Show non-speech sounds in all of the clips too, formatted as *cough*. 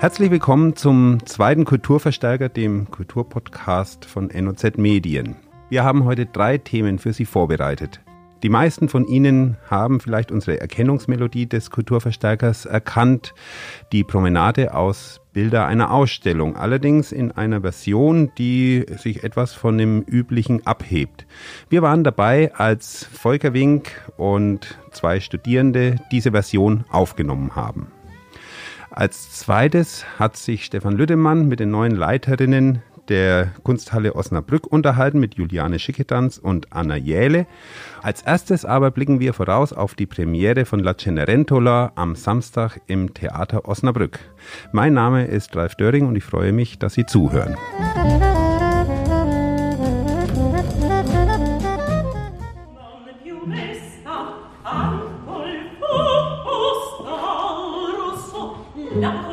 Herzlich willkommen zum zweiten Kulturverstärker, dem Kulturpodcast von NOZ Medien. Wir haben heute drei Themen für Sie vorbereitet. Die meisten von Ihnen haben vielleicht unsere Erkennungsmelodie des Kulturverstärkers erkannt, die Promenade aus Bilder einer Ausstellung, allerdings in einer Version, die sich etwas von dem üblichen abhebt. Wir waren dabei, als Volker Wink und zwei Studierende diese Version aufgenommen haben. Als zweites hat sich Stefan Lüdemann mit den neuen Leiterinnen der Kunsthalle Osnabrück unterhalten mit Juliane Schickedanz und Anna Jähle. Als erstes aber blicken wir voraus auf die Premiere von La Cenerentola am Samstag im Theater Osnabrück. Mein Name ist Ralf Döring und ich freue mich, dass Sie zuhören. number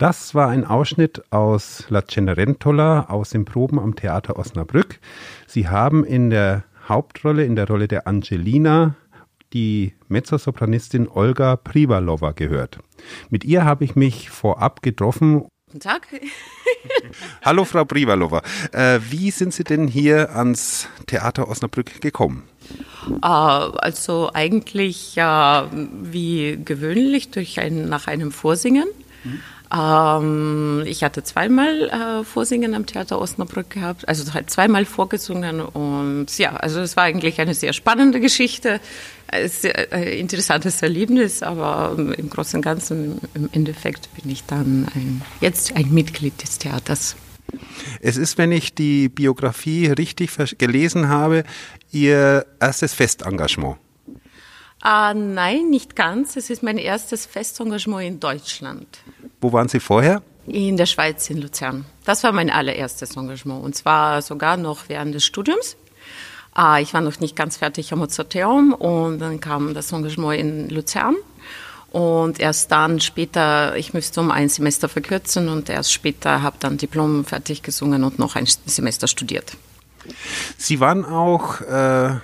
Das war ein Ausschnitt aus La Cenerentola aus den Proben am Theater Osnabrück. Sie haben in der Hauptrolle, in der Rolle der Angelina, die Mezzosopranistin Olga Privalova gehört. Mit ihr habe ich mich vorab getroffen. Guten Tag. *laughs* Hallo Frau Privalova. Äh, wie sind Sie denn hier ans Theater Osnabrück gekommen? Äh, also eigentlich äh, wie gewöhnlich durch ein, nach einem Vorsingen. Mhm. Ähm, ich hatte zweimal äh, Vorsingen am Theater Osnabrück gehabt, also halt zweimal vorgesungen und ja, also es war eigentlich eine sehr spannende Geschichte, ein sehr äh, interessantes Erlebnis, aber im Großen und Ganzen, im Endeffekt bin ich dann ein, jetzt ein Mitglied des Theaters. Es ist, wenn ich die Biografie richtig gelesen habe, Ihr erstes Festengagement. Ah, nein, nicht ganz. Es ist mein erstes Festengagement in Deutschland. Wo waren Sie vorher? In der Schweiz, in Luzern. Das war mein allererstes Engagement und zwar sogar noch während des Studiums. Ah, ich war noch nicht ganz fertig am Mozarteum und dann kam das Engagement in Luzern. Und erst dann später, ich müsste um ein Semester verkürzen und erst später habe dann Diplom fertig gesungen und noch ein Semester studiert. Sie waren auch äh,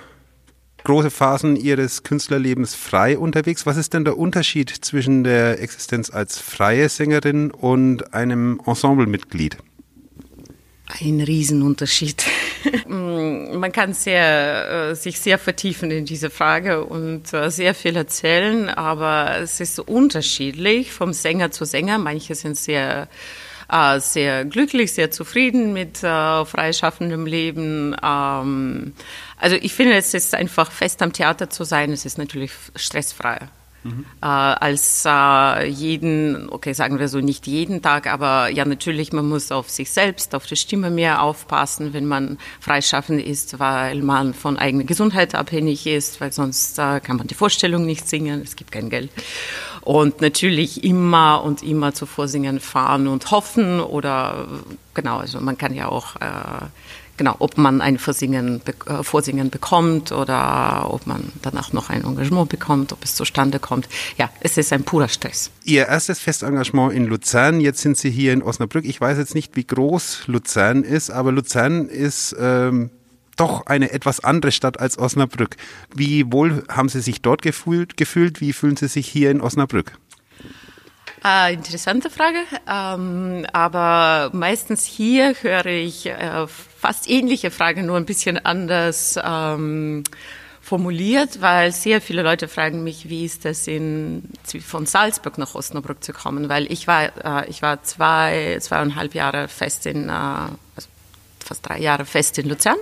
große Phasen ihres Künstlerlebens frei unterwegs. Was ist denn der Unterschied zwischen der Existenz als freie Sängerin und einem Ensemblemitglied? Ein Riesenunterschied. *laughs* Man kann sehr, äh, sich sehr vertiefen in diese Frage und äh, sehr viel erzählen, aber es ist unterschiedlich vom Sänger zu Sänger. Manche sind sehr äh, sehr glücklich, sehr zufrieden mit äh, freischaffendem Leben. Ähm, also ich finde, es ist einfach fest am Theater zu sein, es ist natürlich stressfreier. Mhm. Äh, als äh, jeden, okay, sagen wir so, nicht jeden Tag, aber ja, natürlich, man muss auf sich selbst, auf die Stimme mehr aufpassen, wenn man freischaffend ist, weil man von eigener Gesundheit abhängig ist, weil sonst äh, kann man die Vorstellung nicht singen, es gibt kein Geld. Und natürlich immer und immer zu Vorsingen fahren und hoffen oder genau, also man kann ja auch äh, genau, ob man ein Vorsingen, äh, Vorsingen bekommt oder ob man danach noch ein Engagement bekommt, ob es zustande kommt. Ja, es ist ein purer Stress. Ihr erstes Festengagement in Luzern, jetzt sind Sie hier in Osnabrück. Ich weiß jetzt nicht, wie groß Luzern ist, aber Luzern ist ähm, doch eine etwas andere Stadt als Osnabrück. Wie wohl haben Sie sich dort gefühlt? gefühlt? Wie fühlen Sie sich hier in Osnabrück? Äh, interessante Frage. Ähm, aber meistens hier höre ich äh, fast ähnliche Fragen, nur ein bisschen anders ähm, formuliert, weil sehr viele Leute fragen mich, wie ist das in, von Salzburg nach Osnabrück zu kommen, weil ich war, äh, ich war zwei, zweieinhalb Jahre fest in, äh, also fast drei Jahre fest in Luzern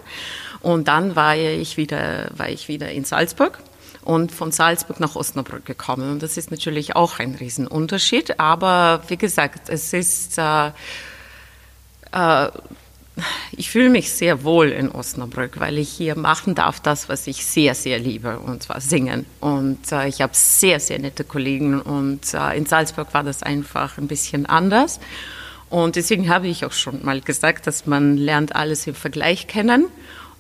und dann war ich wieder, war ich wieder in Salzburg und von Salzburg nach Osnabrück gekommen. Und das ist natürlich auch ein Riesenunterschied. Aber wie gesagt, es ist, äh, äh, ich fühle mich sehr wohl in Osnabrück, weil ich hier machen darf das, was ich sehr, sehr liebe, und zwar singen. Und äh, ich habe sehr, sehr nette Kollegen und äh, in Salzburg war das einfach ein bisschen anders. Und deswegen habe ich auch schon mal gesagt, dass man lernt alles im Vergleich kennen.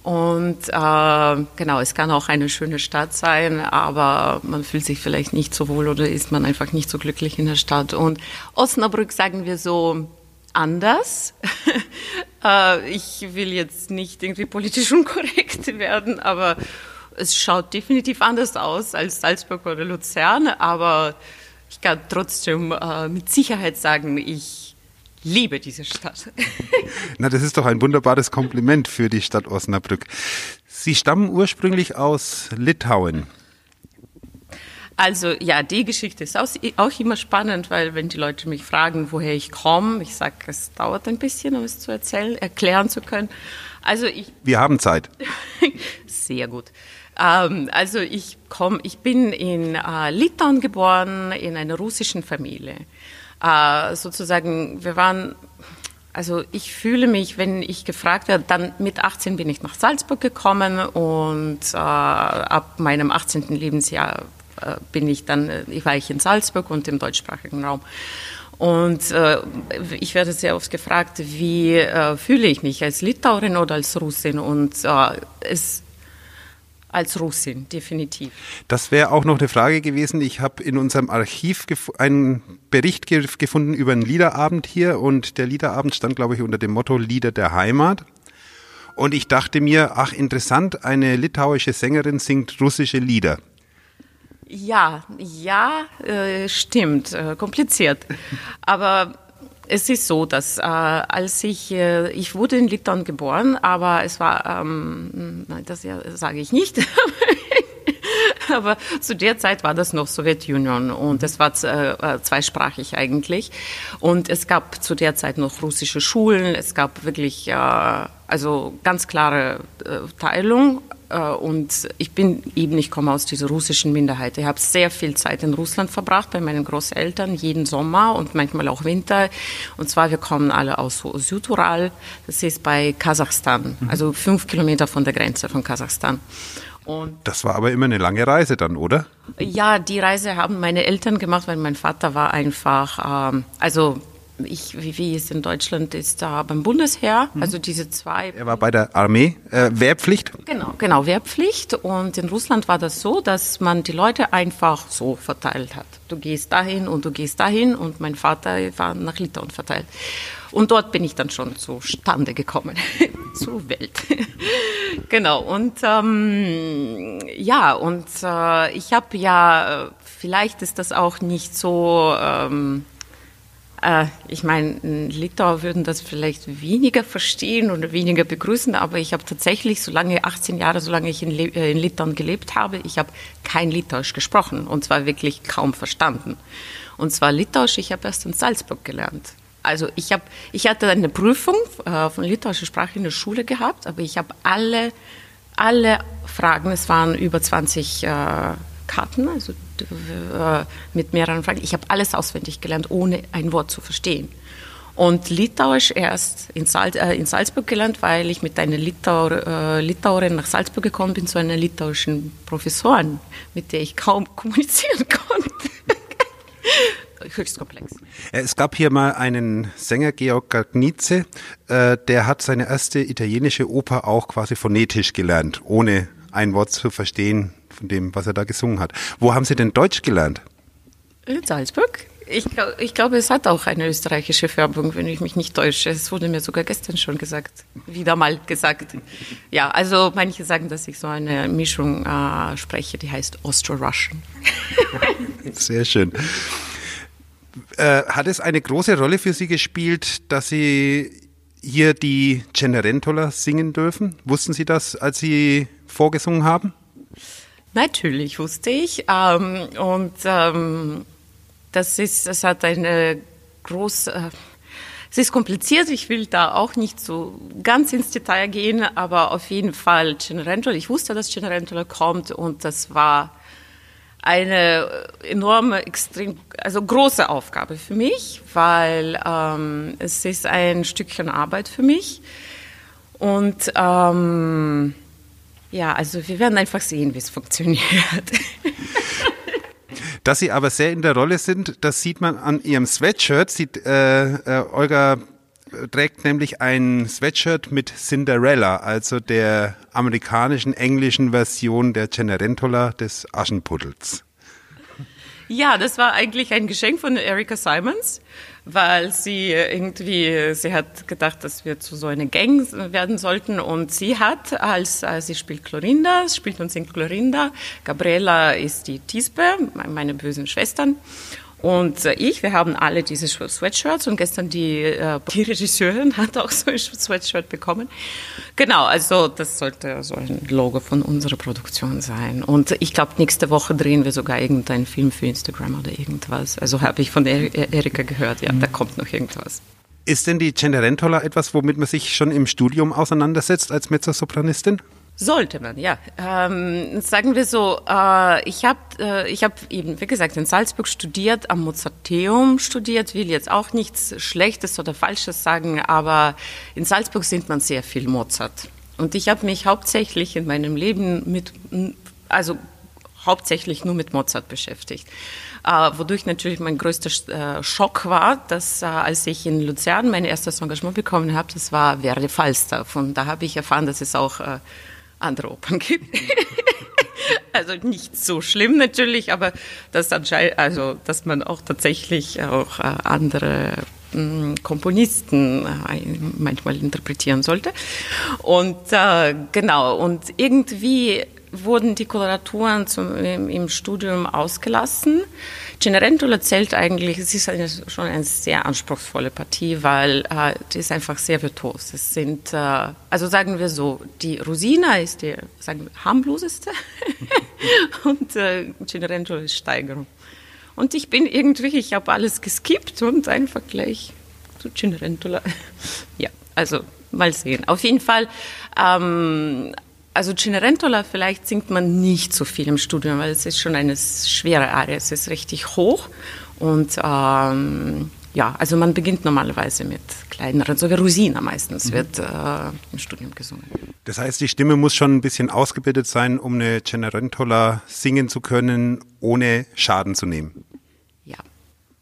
Und äh, genau, es kann auch eine schöne Stadt sein, aber man fühlt sich vielleicht nicht so wohl oder ist man einfach nicht so glücklich in der Stadt. Und Osnabrück sagen wir so anders. *laughs* äh, ich will jetzt nicht irgendwie politisch *laughs* unkorrekt werden, aber es schaut definitiv anders aus als Salzburg oder Luzern. Aber ich kann trotzdem äh, mit Sicherheit sagen, ich liebe diese Stadt. *laughs* Na, das ist doch ein wunderbares Kompliment für die Stadt Osnabrück. Sie stammen ursprünglich aus Litauen. Also ja, die Geschichte ist auch immer spannend, weil wenn die Leute mich fragen, woher ich komme, ich sage, es dauert ein bisschen, um es zu erzählen, erklären zu können. Also ich. Wir haben Zeit. *laughs* Sehr gut. Ähm, also ich komme, ich bin in äh, Litauen geboren, in einer russischen Familie äh, sozusagen, wir waren, also ich fühle mich, wenn ich gefragt werde, dann mit 18 bin ich nach Salzburg gekommen und äh, ab meinem 18. Lebensjahr bin ich dann, ich war ich in Salzburg und im deutschsprachigen Raum. Und äh, ich werde sehr oft gefragt, wie äh, fühle ich mich als Litauerin oder als Russin? Und äh, es als Russin, definitiv. Das wäre auch noch eine Frage gewesen. Ich habe in unserem Archiv einen Bericht ge gefunden über einen Liederabend hier und der Liederabend stand, glaube ich, unter dem Motto Lieder der Heimat. Und ich dachte mir, ach interessant, eine litauische Sängerin singt russische Lieder. Ja, ja, äh, stimmt, äh, kompliziert. *laughs* Aber es ist so, dass äh, als ich, äh, ich wurde in Litauen geboren, aber es war, ähm, nein, das ja, sage ich nicht, *laughs* aber zu der Zeit war das noch Sowjetunion und es war äh, zweisprachig eigentlich. Und es gab zu der Zeit noch russische Schulen, es gab wirklich äh, also ganz klare äh, Teilung äh, und ich bin eben, ich komme aus dieser russischen Minderheit. Ich habe sehr viel Zeit in Russland verbracht bei meinen Großeltern, jeden Sommer und manchmal auch Winter. Und zwar, wir kommen alle aus Südural, das ist bei Kasachstan, mhm. also fünf Kilometer von der Grenze von Kasachstan. Und das war aber immer eine lange Reise dann, oder? Ja, die Reise haben meine Eltern gemacht, weil mein Vater war einfach, ähm, also ich, wie, wie es in Deutschland ist, da beim Bundesheer, mhm. also diese zwei. Er war bei der Armee, äh, Wehrpflicht? Genau, genau, Wehrpflicht. Und in Russland war das so, dass man die Leute einfach so verteilt hat. Du gehst dahin und du gehst dahin und mein Vater war nach Litauen verteilt. Und dort bin ich dann schon zustande gekommen, *laughs* zur Welt. *laughs* genau, und ähm, ja, und äh, ich habe ja, vielleicht ist das auch nicht so... Ähm, äh, ich meine, Litauer würden das vielleicht weniger verstehen oder weniger begrüßen, aber ich habe tatsächlich, solange 18 Jahre, solange ich in, äh, in Litauen gelebt habe, ich habe kein Litauisch gesprochen und zwar wirklich kaum verstanden. Und zwar Litauisch, ich habe erst in Salzburg gelernt. Also ich, hab, ich hatte eine Prüfung äh, von litauischer Sprache in der Schule gehabt, aber ich habe alle, alle Fragen, es waren über 20 äh, Karten, also äh, mit mehreren Fragen. Ich habe alles auswendig gelernt, ohne ein Wort zu verstehen. Und Litauisch erst in, Salz, äh, in Salzburg gelernt, weil ich mit einer Litauer, äh, Litauerin nach Salzburg gekommen bin, zu einer litauischen Professorin, mit der ich kaum *laughs* kommunizieren konnte. Höchst komplex. Äh, es gab hier mal einen Sänger, Georg Gagnize, äh, der hat seine erste italienische Oper auch quasi phonetisch gelernt, ohne ein Wort zu verstehen von dem, was er da gesungen hat. Wo haben Sie denn Deutsch gelernt? In Salzburg. Ich, glaub, ich glaube, es hat auch eine österreichische Färbung, wenn ich mich nicht täusche. Es wurde mir sogar gestern schon gesagt, wieder mal gesagt. Ja, also manche sagen, dass ich so eine Mischung äh, spreche, die heißt Austro-Russian. *laughs* Sehr schön. Äh, hat es eine große Rolle für Sie gespielt, dass Sie hier die Cenerentola singen dürfen? Wussten Sie das, als Sie vorgesungen haben? Natürlich wusste ich. Ähm, und ähm, das ist, das hat eine große, äh, es ist kompliziert. Ich will da auch nicht so ganz ins Detail gehen, aber auf jeden Fall Cenerentola. Ich wusste, dass Cenerentola kommt und das war eine enorme, extrem, also große Aufgabe für mich, weil ähm, es ist ein Stückchen Arbeit für mich und ähm, ja, also wir werden einfach sehen, wie es funktioniert. *laughs* Dass Sie aber sehr in der Rolle sind, das sieht man an Ihrem Sweatshirt. Sieht, äh, äh, Olga trägt nämlich ein Sweatshirt mit Cinderella, also der amerikanischen, englischen Version der Cenerentola des Aschenpuddels. Ja, das war eigentlich ein Geschenk von Erika Simons, weil sie irgendwie, sie hat gedacht, dass wir zu so einer Gang werden sollten. Und sie hat, als, als sie spielt Clorinda, spielt uns in Clorinda, Gabriela ist die Tisbe, meine bösen Schwestern und äh, ich, wir haben alle diese Sweatshirts und gestern die, äh, die Regisseurin *laughs* hat auch so ein Sweatshirt bekommen. Genau, also das sollte so ein Logo von unserer Produktion sein. Und ich glaube, nächste Woche drehen wir sogar irgendeinen Film für Instagram oder irgendwas. Also habe ich von Erika gehört, ja, da kommt noch irgendwas. Ist denn die Cenerentola etwas, womit man sich schon im Studium auseinandersetzt als Mezzosopranistin? Sollte man, ja. Ähm, sagen wir so, äh, ich habe äh, ich hab eben, wie gesagt, in Salzburg studiert, am Mozarteum studiert, will jetzt auch nichts Schlechtes oder Falsches sagen, aber in Salzburg sind man sehr viel Mozart. Und ich habe mich hauptsächlich in meinem Leben mit, also hauptsächlich nur mit Mozart beschäftigt. Äh, wodurch natürlich mein größter äh, Schock war, dass äh, als ich in Luzern mein erstes Engagement bekommen habe, das war Verdi Falstaff. Und da habe ich erfahren, dass es auch äh, andere Opern gibt. *laughs* also nicht so schlimm natürlich, aber dass, also, dass man auch tatsächlich auch äh, andere Komponisten manchmal interpretieren sollte. Und äh, genau, und irgendwie wurden die Koloraturen zum, im, im, Studium ausgelassen. Cenerentola zählt eigentlich, es ist eine, schon eine sehr anspruchsvolle Partie, weil äh, die ist einfach sehr virtuos. Es sind, äh, also sagen wir so, die Rosina ist die sagen wir, harmloseste *laughs* und äh, Cenerentola ist Steigerung. Und ich bin irgendwie, ich habe alles geskippt und einfach gleich zu Cenerentola. *laughs* ja, also mal sehen. Auf jeden Fall ähm, also Cenerentola vielleicht singt man nicht so viel im Studium, weil es ist schon eine schwere Arie, es ist richtig hoch und ähm, ja, also man beginnt normalerweise mit kleineren, so wie Rosina meistens mhm. wird äh, im Studium gesungen. Das heißt, die Stimme muss schon ein bisschen ausgebildet sein, um eine Cenerentola singen zu können, ohne Schaden zu nehmen. Ja.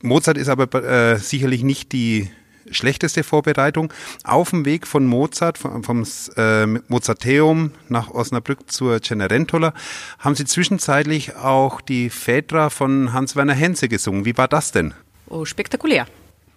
Mozart ist aber äh, sicherlich nicht die schlechteste Vorbereitung. Auf dem Weg von Mozart, vom, vom äh, Mozarteum nach Osnabrück zur Cenerentola, haben Sie zwischenzeitlich auch die Phaedra von Hans-Werner Henze gesungen. Wie war das denn? Oh, spektakulär.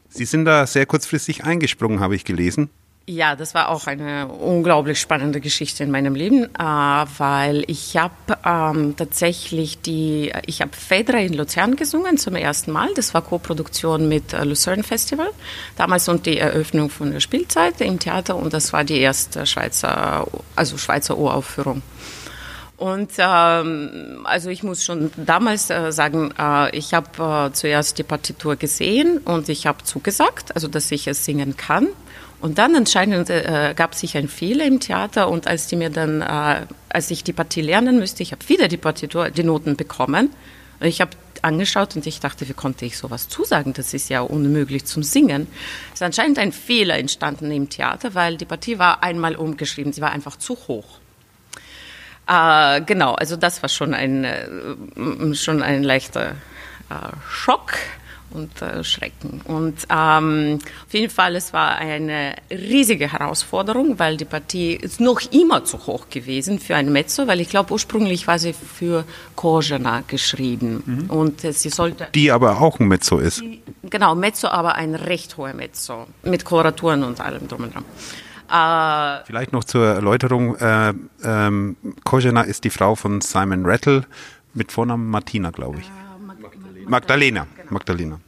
Sie sind da sehr kurzfristig eingesprungen, habe ich gelesen. Ja, das war auch eine unglaublich spannende Geschichte in meinem Leben, äh, weil ich habe ähm, tatsächlich die, ich habe Phaedra in Luzern gesungen zum ersten Mal. Das war Co-Produktion mit äh, Lucerne Festival, damals und die Eröffnung von der Spielzeit im Theater und das war die erste Schweizer, also Schweizer Uraufführung. Und ähm, also ich muss schon damals äh, sagen, äh, ich habe äh, zuerst die Partitur gesehen und ich habe zugesagt, also dass ich es singen kann. Und dann anscheinend äh, gab sich ein Fehler im Theater und als die mir dann, äh, als ich die Partie lernen müsste, ich habe wieder die Partitur, die Noten bekommen. Und ich habe angeschaut und ich dachte, wie konnte ich sowas zusagen? Das ist ja unmöglich zum Singen. Es ist anscheinend ein Fehler entstanden im Theater, weil die Partie war einmal umgeschrieben, sie war einfach zu hoch. Äh, genau, also das war schon ein, äh, schon ein leichter äh, Schock und äh, Schrecken. Und ähm, auf jeden Fall, es war eine riesige Herausforderung, weil die Partie ist noch immer zu hoch gewesen für ein Mezzo, weil ich glaube, ursprünglich war sie für Kojana geschrieben. Mhm. Und äh, sie sollte... Die aber auch ein Mezzo ist. Die, genau, Mezzo, aber ein recht hoher Mezzo, mit Koloraturen und allem drum und dran. Äh, Vielleicht noch zur Erläuterung, äh, ähm, Kojana ist die Frau von Simon Rattle, mit Vornamen Martina, glaube ich. Magdalena. Magdalena.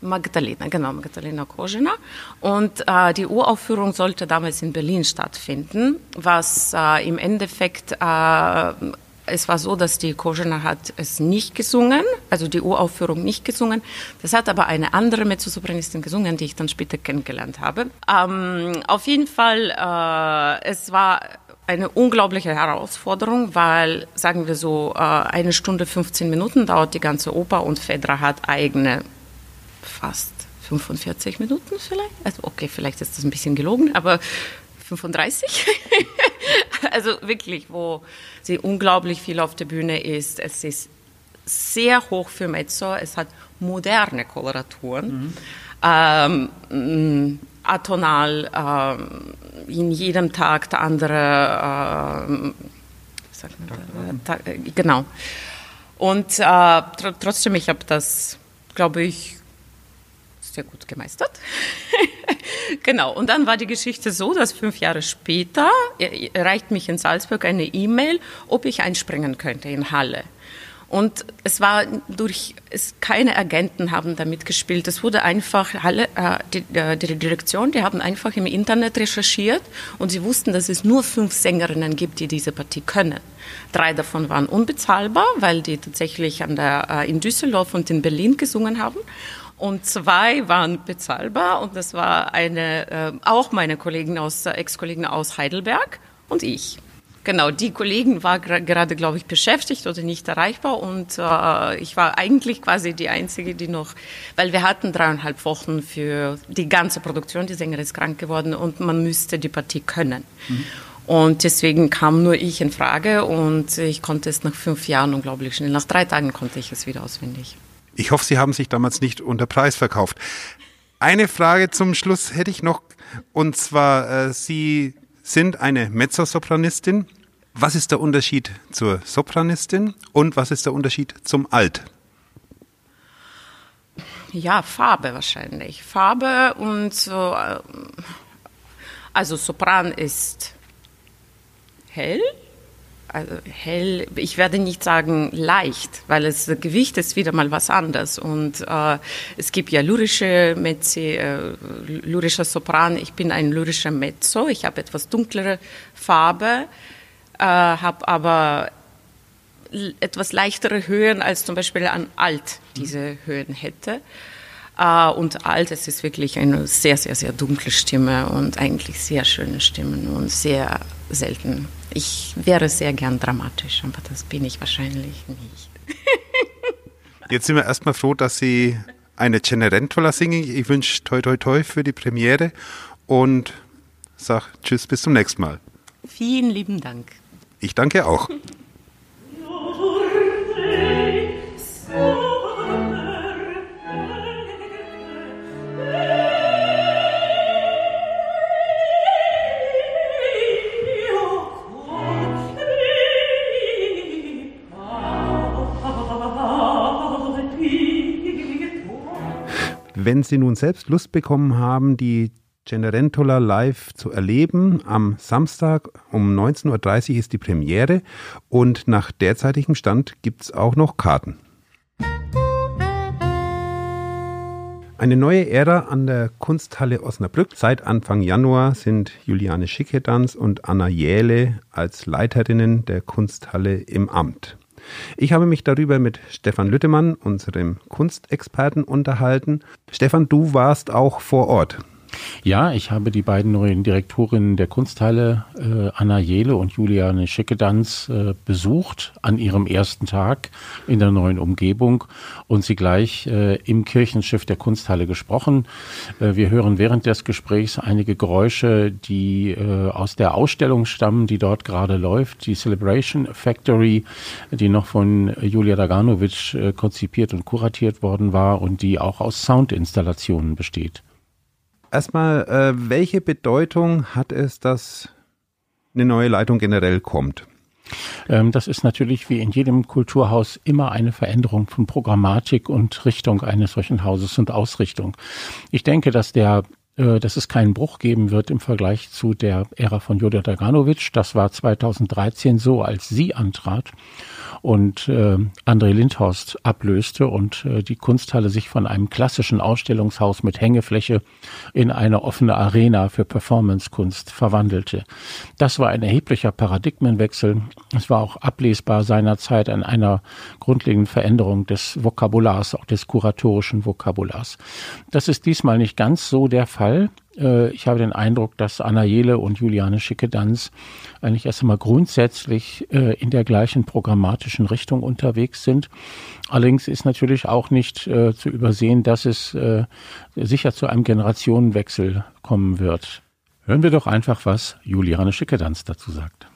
Magdalena, genau, Magdalena Kozina. Und äh, die Uraufführung sollte damals in Berlin stattfinden, was äh, im Endeffekt, äh, es war so, dass die Kozina hat es nicht gesungen, also die Uraufführung nicht gesungen. Das hat aber eine andere Mezzosopranistin gesungen, die ich dann später kennengelernt habe. Ähm, auf jeden Fall, äh, es war eine unglaubliche Herausforderung, weil, sagen wir so, äh, eine Stunde 15 Minuten dauert die ganze Oper und Fedra hat eigene fast 45 Minuten vielleicht. Also okay, vielleicht ist das ein bisschen gelogen, aber 35. *laughs* also wirklich, wo sie unglaublich viel auf der Bühne ist. Es ist sehr hoch für Mezzo. Es hat moderne Koloraturen. Mhm. Ähm, mm, atonal, äh, in jedem Tag der andere, äh, man, da, äh, genau. Und äh, tr trotzdem, ich habe das, glaube ich, sehr gut gemeistert. *laughs* genau. Und dann war die Geschichte so, dass fünf Jahre später erreicht mich in Salzburg eine E-Mail, ob ich einspringen könnte in Halle. Und es war durch, es, keine Agenten haben damit gespielt. Es wurde einfach, alle, äh, die, äh, die, Direktion, die haben einfach im Internet recherchiert und sie wussten, dass es nur fünf Sängerinnen gibt, die diese Partie können. Drei davon waren unbezahlbar, weil die tatsächlich an der, äh, in Düsseldorf und in Berlin gesungen haben. Und zwei waren bezahlbar und das war eine, äh, auch meine Kollegen aus, äh, Ex-Kollegen aus Heidelberg und ich. Genau, die Kollegen war gerade, glaube ich, beschäftigt oder nicht erreichbar und äh, ich war eigentlich quasi die Einzige, die noch, weil wir hatten dreieinhalb Wochen für die ganze Produktion, die Sängerin ist krank geworden und man müsste die Partie können. Mhm. Und deswegen kam nur ich in Frage und ich konnte es nach fünf Jahren unglaublich schnell. Nach drei Tagen konnte ich es wieder auswendig. Ich hoffe, Sie haben sich damals nicht unter Preis verkauft. Eine Frage zum Schluss hätte ich noch und zwar, äh, Sie sind eine Mezzosopranistin. Was ist der Unterschied zur Sopranistin und was ist der Unterschied zum Alt? Ja, Farbe wahrscheinlich. Farbe und so. Äh, also Sopran ist hell, also hell, ich werde nicht sagen leicht, weil das Gewicht ist wieder mal was anderes. Und äh, es gibt ja lyrische Mezzi, äh, lyrischer Sopran. Ich bin ein lyrischer Mezzo. Ich habe etwas dunklere Farbe, äh, habe aber etwas leichtere Höhen als zum Beispiel an Alt diese Höhen hätte. Uh, und alt, es ist wirklich eine sehr, sehr, sehr dunkle Stimme und eigentlich sehr schöne Stimmen und sehr selten. Ich wäre sehr gern dramatisch, aber das bin ich wahrscheinlich nicht. *laughs* Jetzt sind wir erstmal froh, dass Sie eine Cenerentola singen. Ich wünsche toi toi toi für die Premiere und sage Tschüss, bis zum nächsten Mal. Vielen lieben Dank. Ich danke auch. Wenn Sie nun selbst Lust bekommen haben, die Cenerentola live zu erleben, am Samstag um 19.30 Uhr ist die Premiere und nach derzeitigem Stand gibt es auch noch Karten. Eine neue Ära an der Kunsthalle Osnabrück. Seit Anfang Januar sind Juliane Schickedanz und Anna Jähle als Leiterinnen der Kunsthalle im Amt. Ich habe mich darüber mit Stefan Lüttemann, unserem Kunstexperten, unterhalten. Stefan, du warst auch vor Ort. Ja, ich habe die beiden neuen Direktorinnen der Kunsthalle, äh, Anna Jele und Juliane Schickedanz, äh, besucht an ihrem ersten Tag in der neuen Umgebung und sie gleich äh, im Kirchenschiff der Kunsthalle gesprochen. Äh, wir hören während des Gesprächs einige Geräusche, die äh, aus der Ausstellung stammen, die dort gerade läuft, die Celebration Factory, die noch von Julia Daganovic äh, konzipiert und kuratiert worden war und die auch aus Soundinstallationen besteht erstmal, äh, welche Bedeutung hat es, dass eine neue Leitung generell kommt? Ähm, das ist natürlich wie in jedem Kulturhaus immer eine Veränderung von Programmatik und Richtung eines solchen Hauses und Ausrichtung. Ich denke, dass der äh, dass es keinen Bruch geben wird im Vergleich zu der Ära von Joda Draganovic. Das war 2013 so, als sie antrat und äh, André Lindhorst ablöste und äh, die Kunsthalle sich von einem klassischen Ausstellungshaus mit Hängefläche in eine offene Arena für Performancekunst verwandelte. Das war ein erheblicher Paradigmenwechsel. Es war auch ablesbar seinerzeit an einer grundlegenden Veränderung des Vokabulars, auch des kuratorischen Vokabulars. Das ist diesmal nicht ganz so der Fall. Äh, ich habe den Eindruck, dass Anna Jele und Juliane Schickedanz eigentlich erst einmal grundsätzlich äh, in der gleichen programmatischen Richtung unterwegs sind. Allerdings ist natürlich auch nicht äh, zu übersehen, dass es sicher zu einem Generationenwechsel kommen wird. Hören wir doch einfach, was Juliane Schickedanz dazu sagt.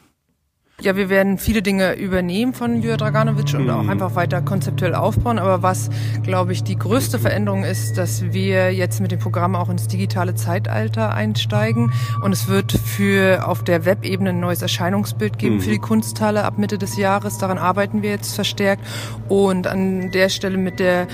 Ja, wir werden viele Dinge übernehmen von Julia Draganovic und auch mhm. einfach weiter konzeptuell aufbauen. Aber was, glaube ich, die größte Veränderung ist, dass wir jetzt mit dem Programm auch ins digitale Zeitalter einsteigen. Und es wird für auf der Webebene ein neues Erscheinungsbild geben für die mhm. Kunsthalle ab Mitte des Jahres. Daran arbeiten wir jetzt verstärkt. Und an der Stelle mit der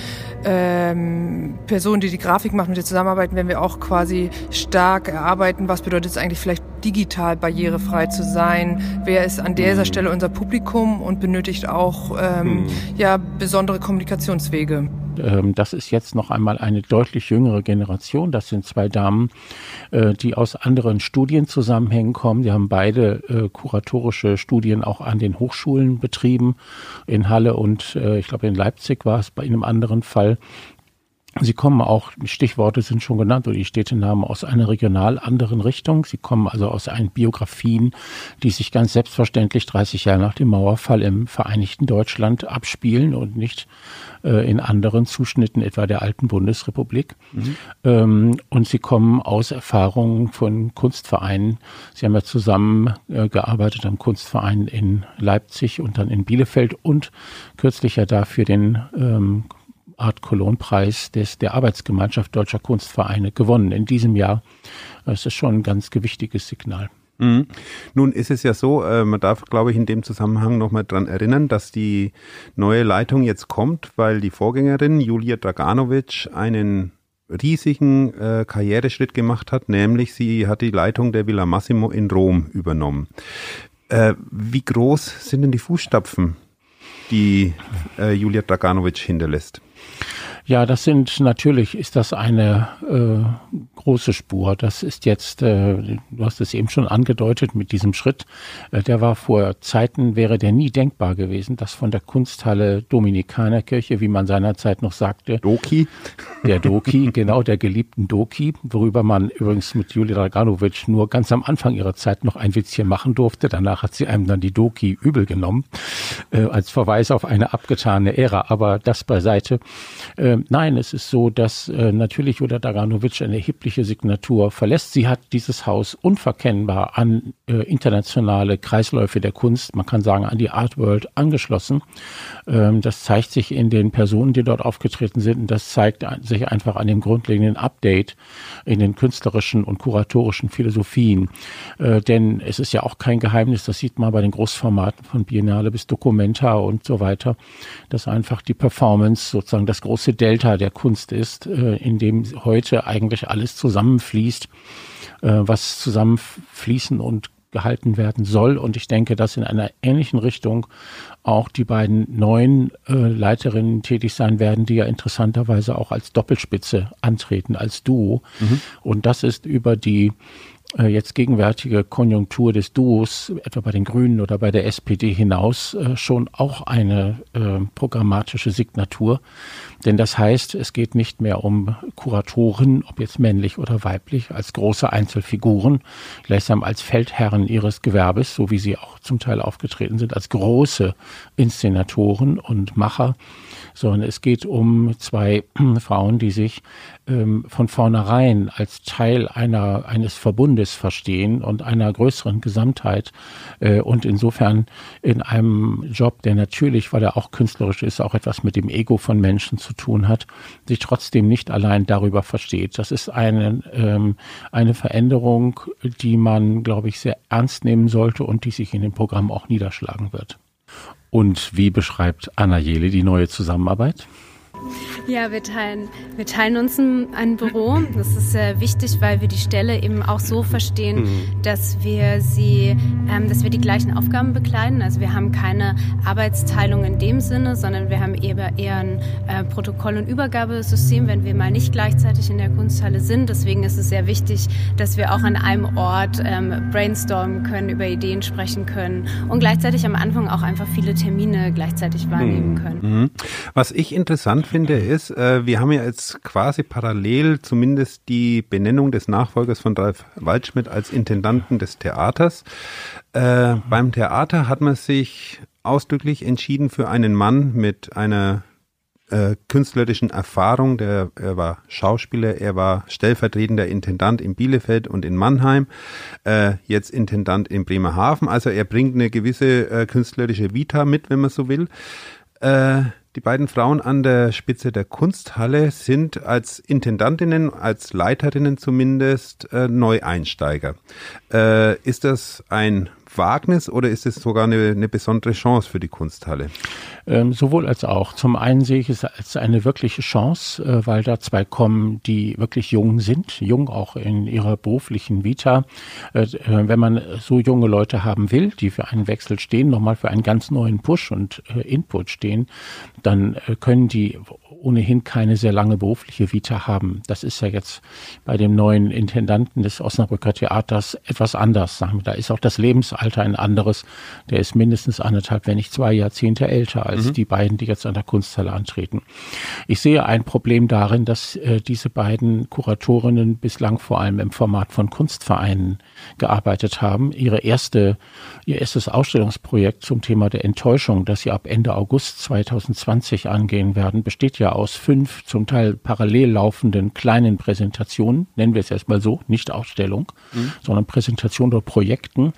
ähm, Person, die die Grafik macht, mit der zusammenarbeiten, werden wir auch quasi stark erarbeiten, was bedeutet es eigentlich vielleicht digital barrierefrei zu sein, wer ist an dieser mhm. Stelle unser Publikum und benötigt auch ähm, mhm. ja, besondere Kommunikationswege. Ähm, das ist jetzt noch einmal eine deutlich jüngere Generation. Das sind zwei Damen, äh, die aus anderen Studienzusammenhängen kommen. Die haben beide äh, kuratorische Studien auch an den Hochschulen betrieben. In Halle und äh, ich glaube in Leipzig war es bei einem anderen Fall. Sie kommen auch, Stichworte sind schon genannt, oder die Städtenamen aus einer regional anderen Richtung. Sie kommen also aus einen Biografien, die sich ganz selbstverständlich 30 Jahre nach dem Mauerfall im Vereinigten Deutschland abspielen und nicht äh, in anderen Zuschnitten, etwa der alten Bundesrepublik. Mhm. Ähm, und sie kommen aus Erfahrungen von Kunstvereinen. Sie haben ja zusammen äh, gearbeitet am Kunstverein in Leipzig und dann in Bielefeld und kürzlich ja dafür den ähm, Art Cologne-Preis der Arbeitsgemeinschaft Deutscher Kunstvereine gewonnen in diesem Jahr. Das ist schon ein ganz gewichtiges Signal. Mhm. Nun ist es ja so, äh, man darf, glaube ich, in dem Zusammenhang nochmal dran erinnern, dass die neue Leitung jetzt kommt, weil die Vorgängerin Julia Draganovic einen riesigen äh, Karriereschritt gemacht hat, nämlich sie hat die Leitung der Villa Massimo in Rom übernommen. Äh, wie groß sind denn die Fußstapfen, die äh, Julia Draganovic hinterlässt? Ja, das sind natürlich, ist das eine äh, große Spur. Das ist jetzt, äh, du hast es eben schon angedeutet mit diesem Schritt. Äh, der war vor Zeiten, wäre der nie denkbar gewesen, dass von der Kunsthalle Dominikanerkirche, wie man seinerzeit noch sagte. Doki. Der Doki, *laughs* genau, der geliebten Doki, worüber man übrigens mit Julia Draganovic nur ganz am Anfang ihrer Zeit noch ein Witzchen machen durfte. Danach hat sie einem dann die Doki übel genommen, äh, als Verweis auf eine abgetane Ära. Aber das beiseite. Äh, äh, nein, es ist so, dass äh, natürlich Julia Daganovic eine erhebliche Signatur verlässt. Sie hat dieses Haus unverkennbar an äh, internationale Kreisläufe der Kunst, man kann sagen an die Art World angeschlossen. Ähm, das zeigt sich in den Personen, die dort aufgetreten sind. Und das zeigt sich einfach an dem grundlegenden Update in den künstlerischen und kuratorischen Philosophien. Äh, denn es ist ja auch kein Geheimnis, das sieht man bei den Großformaten von Biennale bis Documenta und so weiter, dass einfach die Performance sozusagen das große Delta der Kunst ist, äh, in dem heute eigentlich alles zusammenfließt, äh, was zusammenfließen und gehalten werden soll. Und ich denke, dass in einer ähnlichen Richtung auch die beiden neuen äh, Leiterinnen tätig sein werden, die ja interessanterweise auch als Doppelspitze antreten, als Duo. Mhm. Und das ist über die äh, jetzt gegenwärtige Konjunktur des Duos, etwa bei den Grünen oder bei der SPD hinaus, äh, schon auch eine äh, programmatische Signatur. Denn das heißt, es geht nicht mehr um Kuratoren, ob jetzt männlich oder weiblich, als große Einzelfiguren, gleichsam als Feldherren ihres Gewerbes, so wie sie auch zum Teil aufgetreten sind, als große Inszenatoren und Macher, sondern es geht um zwei *clears throat* Frauen, die sich ähm, von vornherein als Teil einer, eines Verbundes verstehen und einer größeren Gesamtheit äh, und insofern in einem Job, der natürlich, weil er auch künstlerisch ist, auch etwas mit dem Ego von Menschen zu tun hat, sich trotzdem nicht allein darüber versteht. Das ist eine, ähm, eine Veränderung, die man, glaube ich, sehr ernst nehmen sollte und die sich in dem Programm auch niederschlagen wird. Und wie beschreibt Anna Jele die neue Zusammenarbeit? Ja, wir teilen, wir teilen uns ein, ein Büro. Das ist sehr wichtig, weil wir die Stelle eben auch so verstehen, mhm. dass wir sie, ähm, dass wir die gleichen Aufgaben bekleiden. Also wir haben keine Arbeitsteilung in dem Sinne, sondern wir haben eher, eher ein äh, Protokoll- und Übergabesystem, wenn wir mal nicht gleichzeitig in der Kunsthalle sind. Deswegen ist es sehr wichtig, dass wir auch an einem Ort ähm, brainstormen können, über Ideen sprechen können und gleichzeitig am Anfang auch einfach viele Termine gleichzeitig wahrnehmen mhm. können. Mhm. Was ich interessant finde, ist, äh, wir haben ja jetzt quasi parallel zumindest die Benennung des Nachfolgers von Ralf Waldschmidt als Intendanten des Theaters. Äh, beim Theater hat man sich ausdrücklich entschieden für einen Mann mit einer äh, künstlerischen Erfahrung. Der, er war Schauspieler, er war stellvertretender Intendant in Bielefeld und in Mannheim, äh, jetzt Intendant in Bremerhaven. Also er bringt eine gewisse äh, künstlerische Vita mit, wenn man so will. Äh, die beiden Frauen an der Spitze der Kunsthalle sind als Intendantinnen, als Leiterinnen zumindest äh, Neueinsteiger. Äh, ist das ein Wagnis oder ist es sogar eine, eine besondere Chance für die Kunsthalle? Ähm, sowohl als auch. Zum einen sehe ich es als eine wirkliche Chance, äh, weil da zwei kommen, die wirklich jung sind, jung auch in ihrer beruflichen Vita. Äh, äh wenn man so junge Leute haben will, die für einen Wechsel stehen, nochmal für einen ganz neuen Push und äh, Input stehen, dann äh, können die ohnehin keine sehr lange berufliche Vita haben. Das ist ja jetzt bei dem neuen Intendanten des Osnabrücker Theaters etwas anders. Sagen wir. Da ist auch das Lebensalter ein anderes. Der ist mindestens anderthalb, wenn nicht zwei Jahrzehnte älter als mhm. die beiden, die jetzt an der Kunsthalle antreten. Ich sehe ein Problem darin, dass äh, diese beiden Kuratorinnen bislang vor allem im Format von Kunstvereinen gearbeitet haben. Ihre erste, ihr erstes Ausstellungsprojekt zum Thema der Enttäuschung, das sie ab Ende August 2020 angehen werden, besteht ja aus fünf zum Teil parallel laufenden kleinen Präsentationen, nennen wir es erstmal so, nicht Ausstellung, mhm. sondern Präsentation oder Projekten,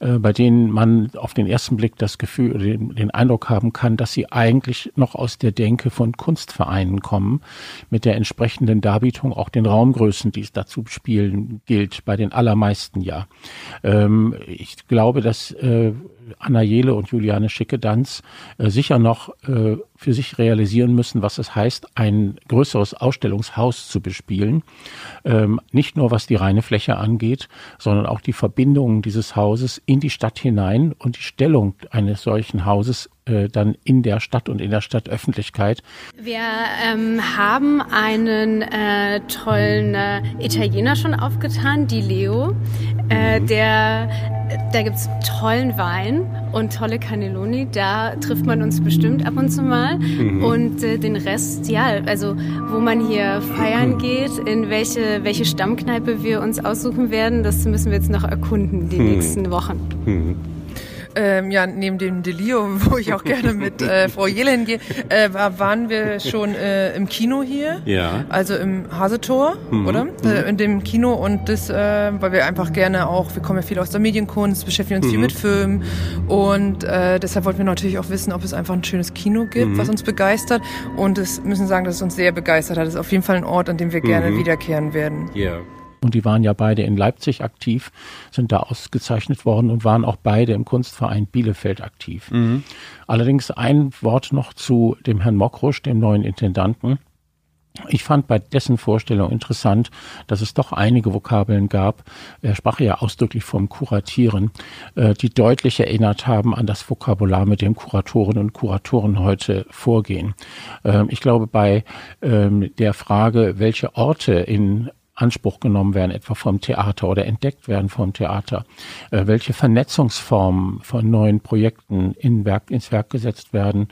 äh, bei denen man auf den ersten Blick das Gefühl, den, den Eindruck haben kann, dass sie eigentlich noch aus der Denke von Kunstvereinen kommen, mit der entsprechenden Darbietung auch den Raumgrößen, die es dazu spielen gilt, bei den allermeisten ja. Ähm, ich glaube, dass äh, Anna Jele und Juliane Schickedanz äh, sicher noch äh, für sich realisieren müssen, was es heißt, ein größeres Ausstellungshaus zu bespielen. Ähm, nicht nur was die reine Fläche angeht, sondern auch die Verbindungen dieses Hauses in die Stadt hinein und die Stellung eines solchen Hauses äh, dann in der Stadt und in der Stadtöffentlichkeit. Wir ähm, haben einen äh, tollen äh, Italiener schon aufgetan, die Leo. Äh, mhm. Der, da gibt's tollen Wein und tolle Cannelloni. Da trifft man uns bestimmt ab und zu mal. Mhm. Und äh, den Rest, ja, also wo man hier feiern mhm. geht, in welche, welche Stammkneipe wir uns aussuchen werden, das müssen wir jetzt noch erkunden die mhm. nächsten Wochen. Mhm ähm, ja, neben dem Delio, *laughs* wo ich auch gerne mit äh, Frau Jelen gehe, äh, waren wir schon äh, im Kino hier. Ja. Also im Hasetor, mhm. oder? Mhm. Äh, in dem Kino und das, äh, weil wir einfach gerne auch, wir kommen ja viel aus der Medienkunst, beschäftigen uns mhm. viel mit Filmen und äh, deshalb wollten wir natürlich auch wissen, ob es einfach ein schönes Kino gibt, mhm. was uns begeistert und es müssen sagen, dass es uns sehr begeistert hat. Es ist auf jeden Fall ein Ort, an dem wir gerne mhm. wiederkehren werden. Ja und die waren ja beide in Leipzig aktiv, sind da ausgezeichnet worden und waren auch beide im Kunstverein Bielefeld aktiv. Mhm. Allerdings ein Wort noch zu dem Herrn Mokrusch, dem neuen Intendanten. Ich fand bei dessen Vorstellung interessant, dass es doch einige Vokabeln gab, er sprach ja ausdrücklich vom Kuratieren, äh, die deutlich erinnert haben an das Vokabular, mit dem Kuratoren und Kuratoren heute vorgehen. Ähm, ich glaube, bei ähm, der Frage, welche Orte in Anspruch genommen werden, etwa vom Theater oder entdeckt werden vom Theater, äh, welche Vernetzungsformen von neuen Projekten in Werk, ins Werk gesetzt werden,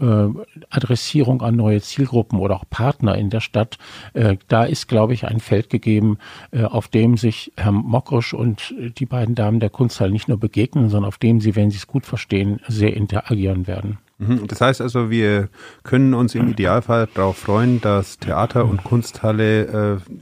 äh, Adressierung an neue Zielgruppen oder auch Partner in der Stadt. Äh, da ist, glaube ich, ein Feld gegeben, äh, auf dem sich Herr Mokrusch und die beiden Damen der Kunsthalle nicht nur begegnen, sondern auf dem sie, wenn sie es gut verstehen, sehr interagieren werden. Mhm. Das heißt also, wir können uns im *clears throat* Idealfall darauf freuen, dass Theater und Kunsthalle äh,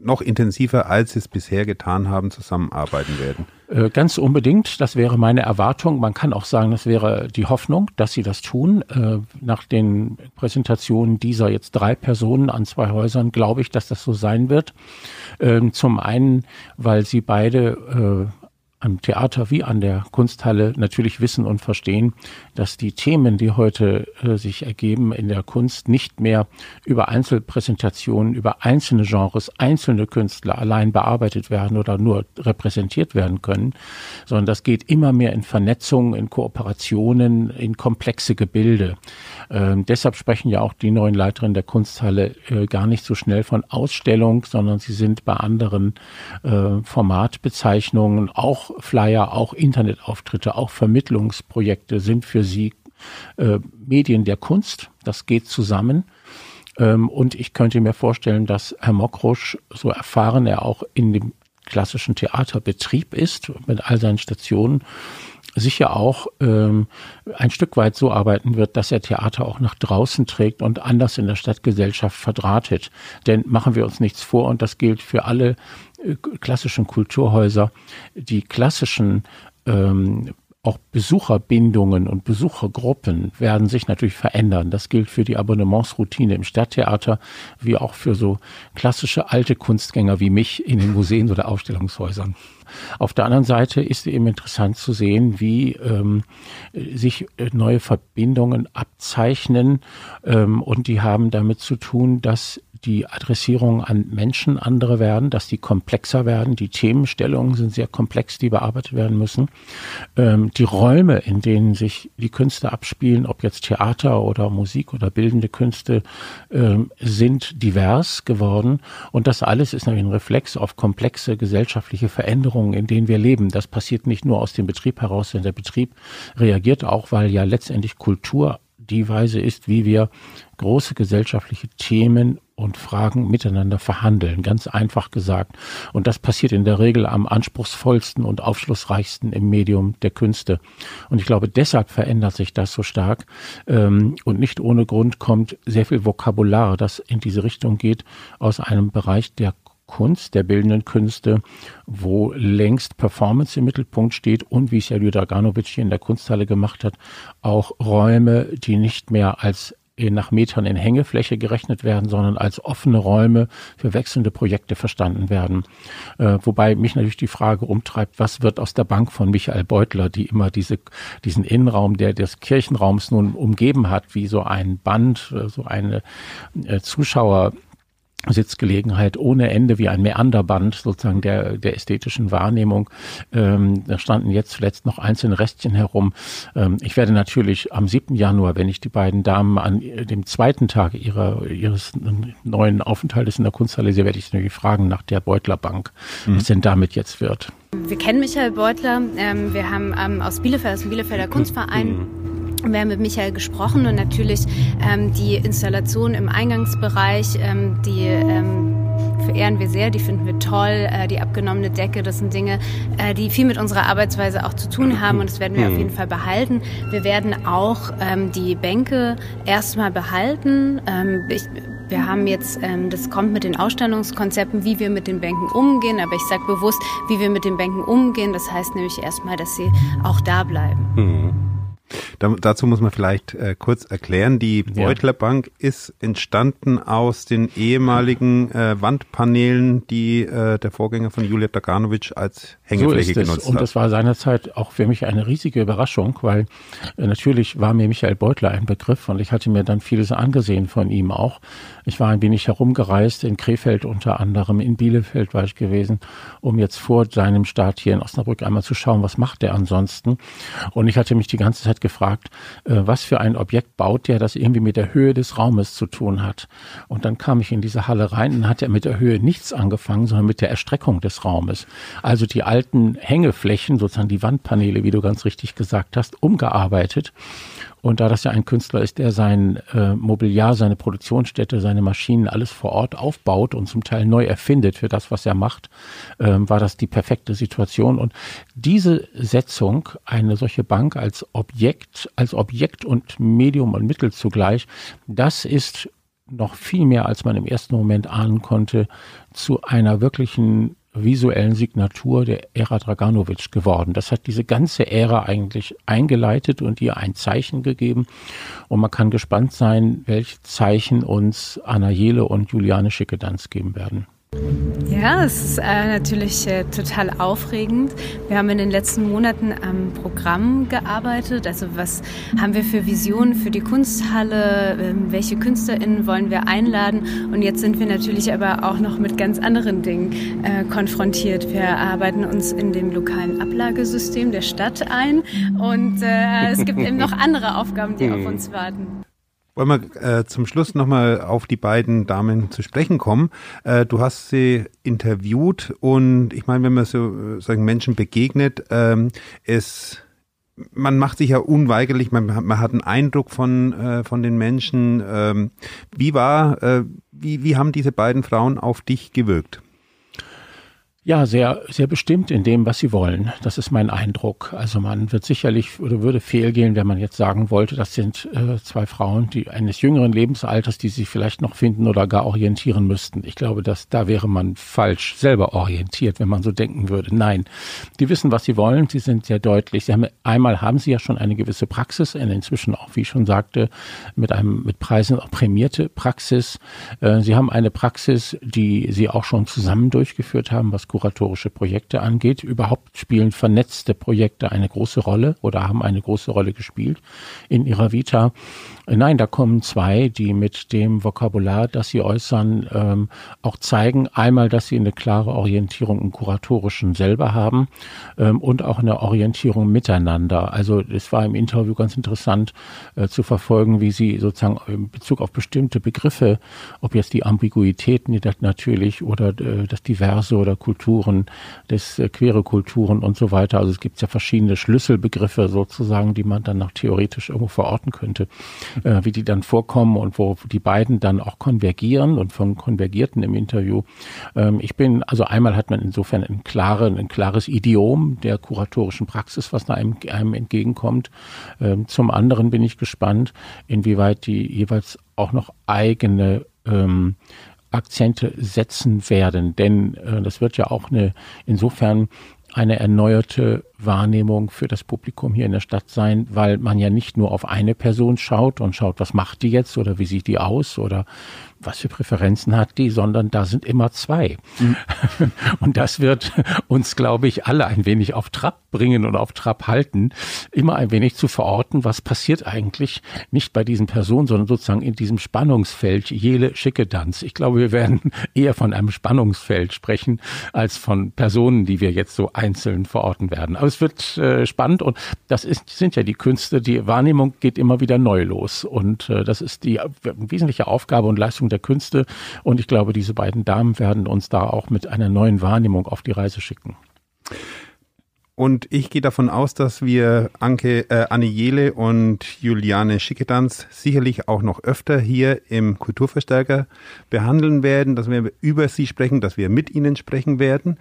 noch intensiver, als sie es bisher getan haben, zusammenarbeiten werden? Äh, ganz unbedingt. Das wäre meine Erwartung. Man kann auch sagen, das wäre die Hoffnung, dass sie das tun. Äh, nach den Präsentationen dieser jetzt drei Personen an zwei Häusern glaube ich, dass das so sein wird. Ähm, zum einen, weil sie beide äh, am Theater wie an der Kunsthalle natürlich wissen und verstehen, dass die Themen, die heute äh, sich ergeben in der Kunst, nicht mehr über Einzelpräsentationen, über einzelne Genres, einzelne Künstler allein bearbeitet werden oder nur repräsentiert werden können, sondern das geht immer mehr in Vernetzungen, in Kooperationen, in komplexe Gebilde. Ähm, deshalb sprechen ja auch die neuen Leiterinnen der Kunsthalle äh, gar nicht so schnell von Ausstellung, sondern sie sind bei anderen äh, Formatbezeichnungen, auch Flyer, auch Internetauftritte, auch Vermittlungsprojekte sind für sie äh, Medien der Kunst. Das geht zusammen. Ähm, und ich könnte mir vorstellen, dass Herr Mokrusch, so erfahren er auch in dem klassischen Theaterbetrieb ist, mit all seinen Stationen, sicher auch ähm, ein Stück weit so arbeiten wird, dass er Theater auch nach draußen trägt und anders in der Stadtgesellschaft verdrahtet. Denn machen wir uns nichts vor, und das gilt für alle klassischen Kulturhäuser, die klassischen ähm, auch Besucherbindungen und Besuchergruppen werden sich natürlich verändern. Das gilt für die Abonnementsroutine im Stadttheater, wie auch für so klassische alte Kunstgänger wie mich in den Museen oder Ausstellungshäusern. Auf der anderen Seite ist eben interessant zu sehen, wie ähm, sich äh, neue Verbindungen abzeichnen ähm, und die haben damit zu tun, dass die Adressierungen an Menschen andere werden, dass die komplexer werden. Die Themenstellungen sind sehr komplex, die bearbeitet werden müssen. Ähm, die Räume, in denen sich die Künste abspielen, ob jetzt Theater oder Musik oder bildende Künste, ähm, sind divers geworden. Und das alles ist natürlich ein Reflex auf komplexe gesellschaftliche Veränderungen, in denen wir leben. Das passiert nicht nur aus dem Betrieb heraus, denn der Betrieb reagiert auch, weil ja letztendlich Kultur die Weise ist, wie wir große gesellschaftliche Themen und Fragen miteinander verhandeln, ganz einfach gesagt. Und das passiert in der Regel am anspruchsvollsten und aufschlussreichsten im Medium der Künste. Und ich glaube, deshalb verändert sich das so stark. Ähm, und nicht ohne Grund kommt sehr viel Vokabular, das in diese Richtung geht, aus einem Bereich der Kunst, der bildenden Künste, wo längst Performance im Mittelpunkt steht und wie es ja Lydia Draganovic hier in der Kunsthalle gemacht hat, auch Räume, die nicht mehr als nach Metern in Hängefläche gerechnet werden, sondern als offene Räume für wechselnde Projekte verstanden werden. Äh, wobei mich natürlich die Frage umtreibt, was wird aus der Bank von Michael Beutler, die immer diese, diesen Innenraum, der des Kirchenraums nun umgeben hat, wie so ein Band, äh, so eine äh, Zuschauer Sitzgelegenheit ohne Ende wie ein Meanderband sozusagen der, der ästhetischen Wahrnehmung. Ähm, da standen jetzt zuletzt noch einzelne Restchen herum. Ähm, ich werde natürlich am 7. Januar, wenn ich die beiden Damen an dem zweiten Tag ihrer, ihres neuen Aufenthaltes in der Kunsthalle sehe, werde ich natürlich fragen nach der Beutlerbank, mhm. was denn damit jetzt wird. Wir kennen Michael Beutler. Ähm, wir haben ähm, aus Bielefeld, aus dem Bielefelder Kunstverein mhm wir haben mit Michael gesprochen und natürlich ähm, die Installation im Eingangsbereich, ähm, die ähm, verehren wir sehr, die finden wir toll. Äh, die abgenommene Decke, das sind Dinge, äh, die viel mit unserer Arbeitsweise auch zu tun haben und das werden wir mhm. auf jeden Fall behalten. Wir werden auch ähm, die Bänke erstmal behalten. Ähm, ich, wir haben jetzt, ähm, das kommt mit den Ausstellungskonzepten, wie wir mit den Bänken umgehen, aber ich sage bewusst, wie wir mit den Bänken umgehen. Das heißt nämlich erstmal, dass sie auch da bleiben. Mhm. Da, dazu muss man vielleicht äh, kurz erklären, die Beutler Bank ist entstanden aus den ehemaligen äh, Wandpaneelen, die äh, der Vorgänger von Julia Daganovic als Hängefläche so genutzt hat. Und das war seinerzeit auch für mich eine riesige Überraschung, weil äh, natürlich war mir Michael Beutler ein Begriff und ich hatte mir dann vieles angesehen von ihm auch. Ich war ein wenig herumgereist, in Krefeld unter anderem, in Bielefeld war ich gewesen, um jetzt vor seinem Start hier in Osnabrück einmal zu schauen, was macht er ansonsten. Und ich hatte mich die ganze Zeit gefragt, äh, was für ein Objekt baut der, das irgendwie mit der Höhe des Raumes zu tun hat. Und dann kam ich in diese Halle rein und hat er mit der Höhe nichts angefangen, sondern mit der Erstreckung des Raumes. Also die alten Hängeflächen, sozusagen die Wandpaneele, wie du ganz richtig gesagt hast, umgearbeitet und da das ja ein Künstler ist, der sein äh, Mobiliar, seine Produktionsstätte, seine Maschinen alles vor Ort aufbaut und zum Teil neu erfindet für das, was er macht, ähm, war das die perfekte Situation. Und diese Setzung, eine solche Bank als Objekt, als Objekt und Medium und Mittel zugleich, das ist noch viel mehr, als man im ersten Moment ahnen konnte, zu einer wirklichen visuellen Signatur der Ära Draganovic geworden. Das hat diese ganze Ära eigentlich eingeleitet und ihr ein Zeichen gegeben. Und man kann gespannt sein, welche Zeichen uns Anna Jele und Juliane Schickedanz geben werden. Ja, es ist äh, natürlich äh, total aufregend. Wir haben in den letzten Monaten am Programm gearbeitet. Also was haben wir für Visionen für die Kunsthalle? Äh, welche KünstlerInnen wollen wir einladen? Und jetzt sind wir natürlich aber auch noch mit ganz anderen Dingen äh, konfrontiert. Wir arbeiten uns in dem lokalen Ablagesystem der Stadt ein und äh, es gibt eben noch *laughs* andere Aufgaben, die auf uns warten. Wollen wir äh, zum Schluss nochmal auf die beiden Damen zu sprechen kommen. Äh, du hast sie interviewt und ich meine, wenn man so äh, sagen Menschen begegnet, ähm, es man macht sich ja unweigerlich, man, man hat einen Eindruck von, äh, von den Menschen. Ähm, wie war, äh, wie, wie haben diese beiden Frauen auf dich gewirkt? Ja, sehr, sehr bestimmt in dem, was sie wollen. Das ist mein Eindruck. Also man wird sicherlich oder würde fehlgehen, wenn man jetzt sagen wollte, das sind äh, zwei Frauen, die eines jüngeren Lebensalters, die sich vielleicht noch finden oder gar orientieren müssten. Ich glaube, dass da wäre man falsch selber orientiert, wenn man so denken würde. Nein, die wissen, was sie wollen. Sie sind sehr deutlich. Sie haben einmal haben sie ja schon eine gewisse Praxis, inzwischen auch, wie ich schon sagte, mit einem mit Preisen auch prämierte Praxis. Äh, sie haben eine Praxis, die sie auch schon zusammen durchgeführt haben, was kuratorische Projekte angeht. Überhaupt spielen vernetzte Projekte eine große Rolle oder haben eine große Rolle gespielt in ihrer Vita. Nein, da kommen zwei, die mit dem Vokabular, das sie äußern, ähm, auch zeigen, einmal, dass sie eine klare Orientierung im Kuratorischen selber haben ähm, und auch eine Orientierung miteinander. Also es war im Interview ganz interessant äh, zu verfolgen, wie sie sozusagen in Bezug auf bestimmte Begriffe, ob jetzt die Ambiguitäten, die natürlich oder äh, das Diverse oder Kulturen, das äh, queere Kulturen und so weiter. Also es gibt ja verschiedene Schlüsselbegriffe sozusagen, die man dann noch theoretisch irgendwo verorten könnte äh, wie die dann vorkommen und wo die beiden dann auch konvergieren und von konvergierten im Interview. Ähm, ich bin, also einmal hat man insofern ein, klare, ein klares Idiom der kuratorischen Praxis, was einem, einem entgegenkommt. Ähm, zum anderen bin ich gespannt, inwieweit die jeweils auch noch eigene ähm, Akzente setzen werden, denn äh, das wird ja auch eine insofern eine erneuerte Wahrnehmung für das Publikum hier in der Stadt sein, weil man ja nicht nur auf eine Person schaut und schaut, was macht die jetzt oder wie sieht die aus oder was für Präferenzen hat die, sondern da sind immer zwei. Mhm. *laughs* Und das wird uns, glaube ich, alle ein wenig auf Trab bringen und auf Trab halten, immer ein wenig zu verorten, was passiert eigentlich nicht bei diesen Personen, sondern sozusagen in diesem Spannungsfeld Jele Schickedanz. Ich glaube, wir werden *laughs* eher von einem Spannungsfeld sprechen, als von Personen, die wir jetzt so einzeln verorten werden. Aber es wird äh, spannend und das ist, sind ja die Künste, die Wahrnehmung geht immer wieder neu los und äh, das ist die wesentliche Aufgabe und Leistung der Künste und ich glaube, diese beiden Damen werden uns da auch mit einer neuen Wahrnehmung auf die Reise schicken. Und ich gehe davon aus, dass wir Anke, äh, Anne Jele und Juliane Schickedanz sicherlich auch noch öfter hier im Kulturverstärker behandeln werden, dass wir über sie sprechen, dass wir mit ihnen sprechen werden.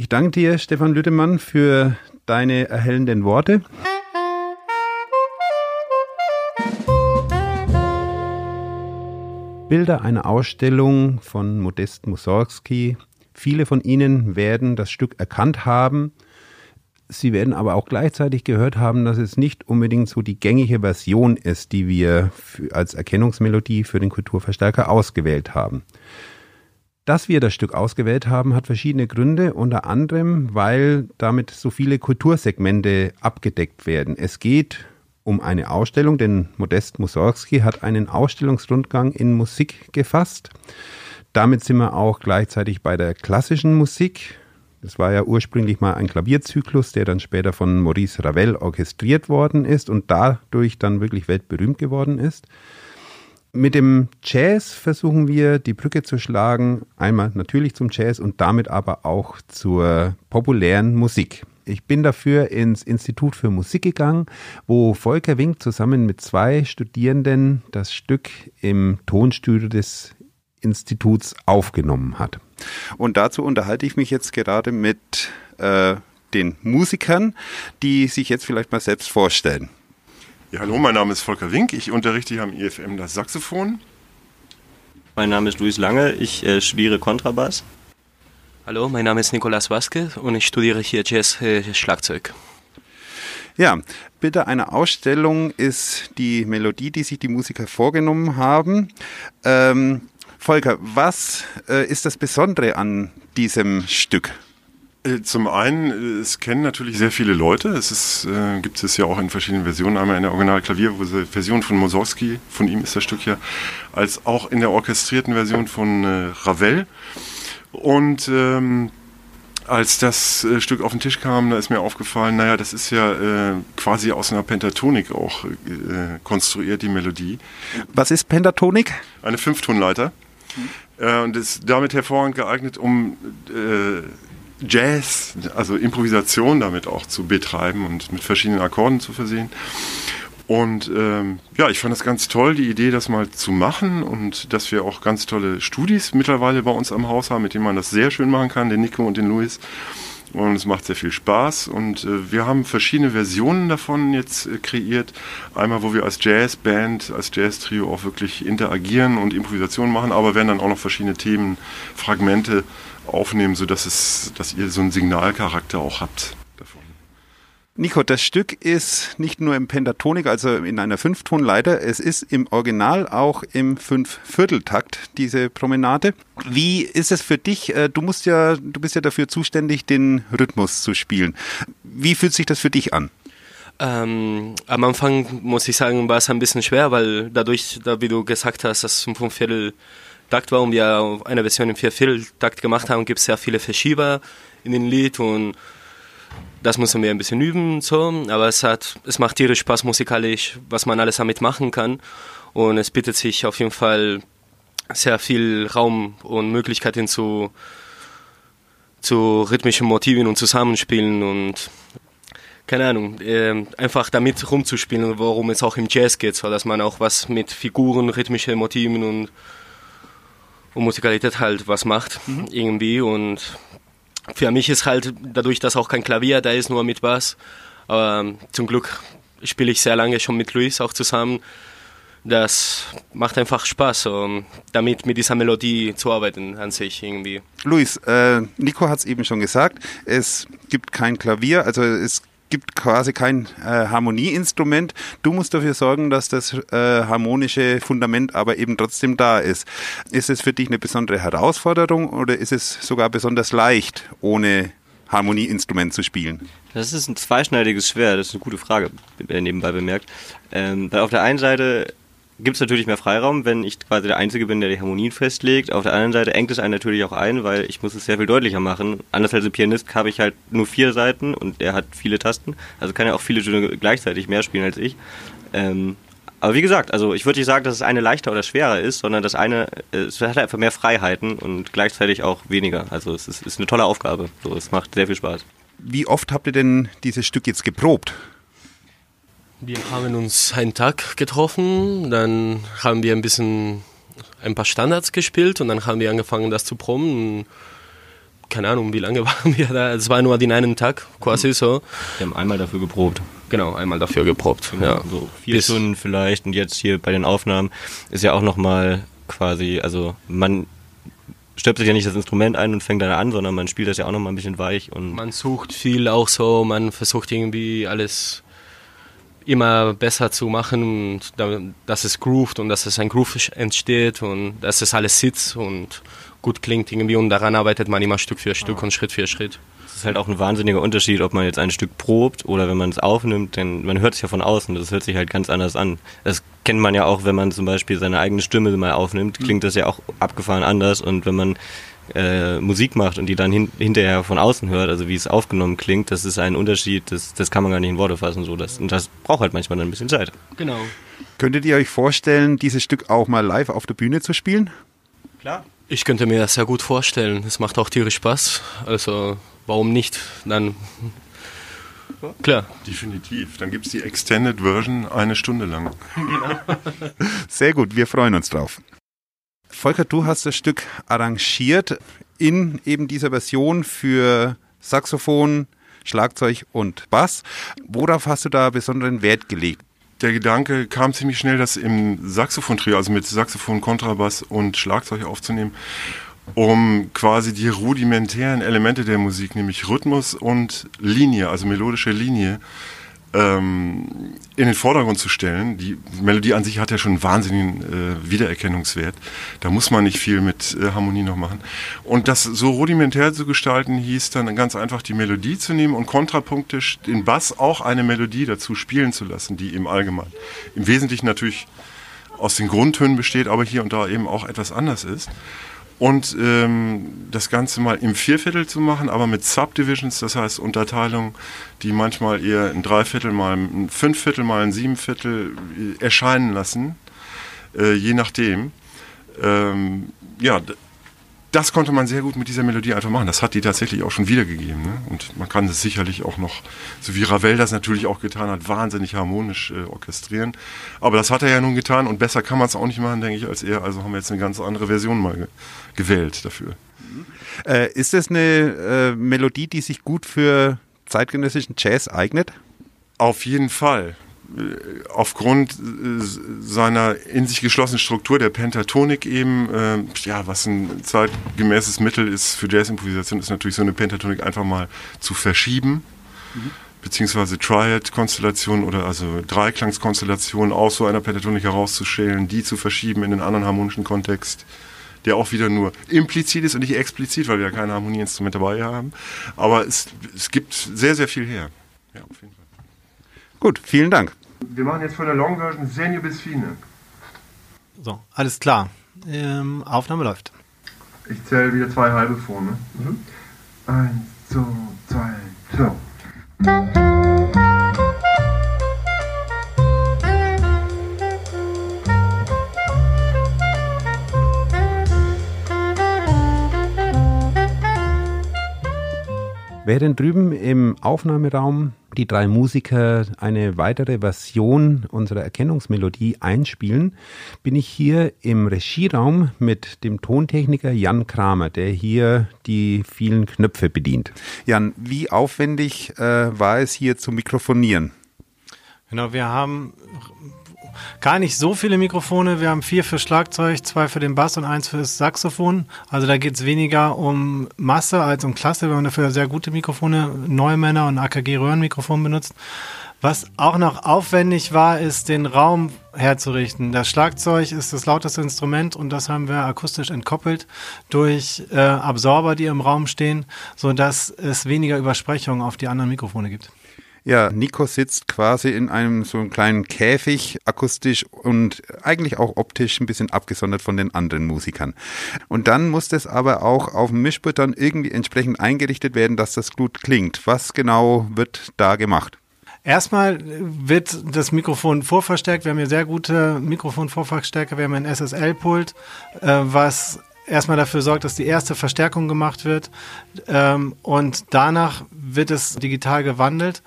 Ich danke dir, Stefan Lüttemann, für deine erhellenden Worte. Bilder einer Ausstellung von Modest Mussorgsky. Viele von Ihnen werden das Stück erkannt haben – Sie werden aber auch gleichzeitig gehört haben, dass es nicht unbedingt so die gängige Version ist, die wir als Erkennungsmelodie für den Kulturverstärker ausgewählt haben. Dass wir das Stück ausgewählt haben, hat verschiedene Gründe, unter anderem, weil damit so viele Kultursegmente abgedeckt werden. Es geht um eine Ausstellung, denn Modest Mussorgsky hat einen Ausstellungsrundgang in Musik gefasst. Damit sind wir auch gleichzeitig bei der klassischen Musik. Das war ja ursprünglich mal ein Klavierzyklus, der dann später von Maurice Ravel orchestriert worden ist und dadurch dann wirklich weltberühmt geworden ist. Mit dem Jazz versuchen wir die Brücke zu schlagen, einmal natürlich zum Jazz und damit aber auch zur populären Musik. Ich bin dafür ins Institut für Musik gegangen, wo Volker Wink zusammen mit zwei Studierenden das Stück im Tonstudio des Instituts aufgenommen hat. Und dazu unterhalte ich mich jetzt gerade mit äh, den Musikern, die sich jetzt vielleicht mal selbst vorstellen. Ja, hallo, mein Name ist Volker Wink. Ich unterrichte hier am IFM das Saxophon. Mein Name ist Luis Lange. Ich äh, studiere Kontrabass. Hallo, mein Name ist Nicolas Vasquez und ich studiere hier Jazz äh, Schlagzeug. Ja, Bitte einer Ausstellung ist die Melodie, die sich die Musiker vorgenommen haben. Ähm, Volker, was äh, ist das Besondere an diesem Stück? Äh, zum einen, äh, es kennen natürlich sehr viele Leute. Es ist, äh, gibt es ja auch in verschiedenen Versionen. Einmal in der Originalklavierversion von Mussorgsky, von ihm ist das Stück ja, als auch in der orchestrierten Version von äh, Ravel. Und ähm, als das äh, Stück auf den Tisch kam, da ist mir aufgefallen, naja, das ist ja äh, quasi aus einer Pentatonik auch konstruiert, die Melodie. Was ist Pentatonik? Eine Fünftonleiter. Äh, und ist damit hervorragend geeignet, um äh, Jazz, also Improvisation damit auch zu betreiben und mit verschiedenen Akkorden zu versehen. Und ähm, ja, ich fand das ganz toll, die Idee, das mal zu machen und dass wir auch ganz tolle Studis mittlerweile bei uns am Haus haben, mit denen man das sehr schön machen kann, den Nico und den Luis. Und es macht sehr viel Spaß und äh, wir haben verschiedene Versionen davon jetzt äh, kreiert. Einmal, wo wir als Jazzband, als Jazz-Trio auch wirklich interagieren und Improvisationen machen, aber werden dann auch noch verschiedene Themen, Fragmente aufnehmen, sodass es, dass ihr so einen Signalcharakter auch habt. Nico, das Stück ist nicht nur im Pentatonik, also in einer Fünftonleiter, es ist im Original auch im Fünfvierteltakt, diese Promenade. Wie ist es für dich? Äh, du musst ja, du bist ja dafür zuständig, den Rhythmus zu spielen. Wie fühlt sich das für dich an? Ähm, am Anfang muss ich sagen, war es ein bisschen schwer, weil dadurch, da, wie du gesagt hast, dass es Fünfviertel-Takt war und wir eine Version im Vierviertel-Takt gemacht haben, gibt es sehr viele Verschieber in den Lied und das müssen wir ein bisschen üben, so, aber es hat, es macht tierisch Spaß musikalisch, was man alles damit machen kann. Und es bietet sich auf jeden Fall sehr viel Raum und Möglichkeiten zu, zu rhythmischen Motiven und Zusammenspielen und keine Ahnung, äh, einfach damit rumzuspielen, worum es auch im Jazz geht, so dass man auch was mit Figuren, rhythmischen Motiven und, und Musikalität halt was macht, mhm. irgendwie und für mich ist halt dadurch, dass auch kein Klavier da ist, nur mit Bass. Aber ähm, zum Glück spiele ich sehr lange schon mit Luis auch zusammen. Das macht einfach Spaß, um damit mit dieser Melodie zu arbeiten an sich irgendwie. Luis, äh, Nico hat es eben schon gesagt, es gibt kein Klavier, also es gibt quasi kein äh, Harmonieinstrument. Du musst dafür sorgen, dass das äh, harmonische Fundament aber eben trotzdem da ist. Ist es für dich eine besondere Herausforderung oder ist es sogar besonders leicht, ohne Harmonieinstrument zu spielen? Das ist ein zweischneidiges Schwert, das ist eine gute Frage, nebenbei bemerkt. Ähm, weil auf der einen Seite gibt es natürlich mehr Freiraum, wenn ich quasi der Einzige bin, der die Harmonien festlegt. Auf der anderen Seite engt es einen natürlich auch ein, weil ich muss es sehr viel deutlicher machen. Anders als ein Pianist habe ich halt nur vier Seiten und er hat viele Tasten. Also kann er auch viele Töne gleichzeitig mehr spielen als ich. Ähm, aber wie gesagt, also ich würde nicht sagen, dass es eine leichter oder schwerer ist, sondern das eine, es hat einfach mehr Freiheiten und gleichzeitig auch weniger. Also es ist, ist eine tolle Aufgabe. So, es macht sehr viel Spaß. Wie oft habt ihr denn dieses Stück jetzt geprobt? Wir haben uns einen Tag getroffen, dann haben wir ein bisschen ein paar Standards gespielt und dann haben wir angefangen, das zu proben. Keine Ahnung, wie lange *laughs* waren wir da? Es war nur den einen Tag, quasi so. Wir haben einmal dafür geprobt. Genau, einmal dafür geprobt. Genau, ja. So vier Bis Stunden vielleicht und jetzt hier bei den Aufnahmen ist ja auch nochmal quasi, also man stöpselt ja nicht das Instrument ein und fängt dann an, sondern man spielt das ja auch nochmal ein bisschen weich und. Man sucht viel auch so, man versucht irgendwie alles immer besser zu machen und dass es groovt und dass es ein Groove entsteht und dass es alles sitzt und gut klingt irgendwie und daran arbeitet man immer Stück für Stück ja. und Schritt für Schritt. Es ist halt auch ein wahnsinniger Unterschied, ob man jetzt ein Stück probt oder wenn man es aufnimmt, denn man hört es ja von außen, das hört sich halt ganz anders an. Das kennt man ja auch, wenn man zum Beispiel seine eigene Stimme mal aufnimmt, klingt das ja auch abgefahren anders und wenn man äh, Musik macht und die dann hin, hinterher von außen hört, also wie es aufgenommen klingt, das ist ein Unterschied, das, das kann man gar nicht in Worte fassen. So. Das, und das braucht halt manchmal dann ein bisschen Zeit. Genau. Könntet ihr euch vorstellen, dieses Stück auch mal live auf der Bühne zu spielen? Klar. Ich könnte mir das sehr gut vorstellen. Es macht auch tierisch Spaß. Also warum nicht? Dann Klar. Definitiv. Dann gibt es die Extended Version eine Stunde lang. Sehr gut, wir freuen uns drauf. Volker, du hast das Stück arrangiert in eben dieser Version für Saxophon, Schlagzeug und Bass. Worauf hast du da besonderen Wert gelegt? Der Gedanke kam ziemlich schnell, das im Saxophon-Trio, also mit Saxophon, Kontrabass und Schlagzeug aufzunehmen, um quasi die rudimentären Elemente der Musik, nämlich Rhythmus und Linie, also melodische Linie, ähm, in den Vordergrund zu stellen. Die Melodie an sich hat ja schon einen wahnsinnigen äh, Wiedererkennungswert. Da muss man nicht viel mit äh, Harmonie noch machen. Und das so rudimentär zu gestalten, hieß dann ganz einfach die Melodie zu nehmen und kontrapunktisch den Bass auch eine Melodie dazu spielen zu lassen, die im Allgemeinen im Wesentlichen natürlich aus den Grundtönen besteht, aber hier und da eben auch etwas anders ist und ähm, das Ganze mal im Vierviertel zu machen, aber mit Subdivisions, das heißt Unterteilungen, die manchmal eher ein Dreiviertel mal ein Fünfviertel mal ein Siebenviertel äh, erscheinen lassen, äh, je nachdem. Ähm, ja, das konnte man sehr gut mit dieser Melodie einfach machen. Das hat die tatsächlich auch schon wiedergegeben. Ne? Und man kann es sicherlich auch noch, so wie Ravel das natürlich auch getan hat, wahnsinnig harmonisch äh, orchestrieren. Aber das hat er ja nun getan und besser kann man es auch nicht machen, denke ich, als er. Also haben wir jetzt eine ganz andere Version mal ge gewählt dafür. Äh, ist das eine äh, Melodie, die sich gut für zeitgenössischen Jazz eignet? Auf jeden Fall. Aufgrund äh, seiner in sich geschlossenen Struktur der Pentatonik eben, äh, ja, was ein zeitgemäßes Mittel ist für Jazz-Improvisation, ist natürlich so eine Pentatonik einfach mal zu verschieben, mhm. beziehungsweise Triad-Konstellationen oder also Dreiklangskonstellationen aus so einer Pentatonik herauszuschälen, die zu verschieben in einen anderen harmonischen Kontext der auch wieder nur implizit ist und nicht explizit, weil wir ja keine Harmonieinstrumente dabei haben. Aber es, es gibt sehr, sehr viel her. Ja, auf jeden Fall. Gut, vielen Dank. Wir machen jetzt von der Long Version Senio bis Fine. So, alles klar. Ähm, Aufnahme läuft. Ich zähle wieder zwei halbe vor, ne? Mhm. Eins, zwei, zwei, so. Während drüben im Aufnahmeraum die drei Musiker eine weitere Version unserer Erkennungsmelodie einspielen, bin ich hier im Regieraum mit dem Tontechniker Jan Kramer, der hier die vielen Knöpfe bedient. Jan, wie aufwendig äh, war es hier zu mikrofonieren? Genau, wir haben gar nicht so viele Mikrofone. Wir haben vier für Schlagzeug, zwei für den Bass und eins fürs Saxophon. Also da geht es weniger um Masse als um Klasse. Wir haben dafür sehr gute Mikrofone, Neumänner und AKG-Röhrenmikrofon benutzt. Was auch noch aufwendig war, ist den Raum herzurichten. Das Schlagzeug ist das lauteste Instrument und das haben wir akustisch entkoppelt durch äh, Absorber, die im Raum stehen, sodass es weniger Übersprechungen auf die anderen Mikrofone gibt. Ja, Nico sitzt quasi in einem so einem kleinen Käfig, akustisch und eigentlich auch optisch ein bisschen abgesondert von den anderen Musikern. Und dann muss das aber auch auf dem Mischpult dann irgendwie entsprechend eingerichtet werden, dass das gut klingt. Was genau wird da gemacht? Erstmal wird das Mikrofon vorverstärkt. Wir haben hier sehr gute Mikrofonvorverstärker. Wir haben ein SSL-Pult, äh, was erstmal dafür sorgt, dass die erste Verstärkung gemacht wird. Ähm, und danach wird es digital gewandelt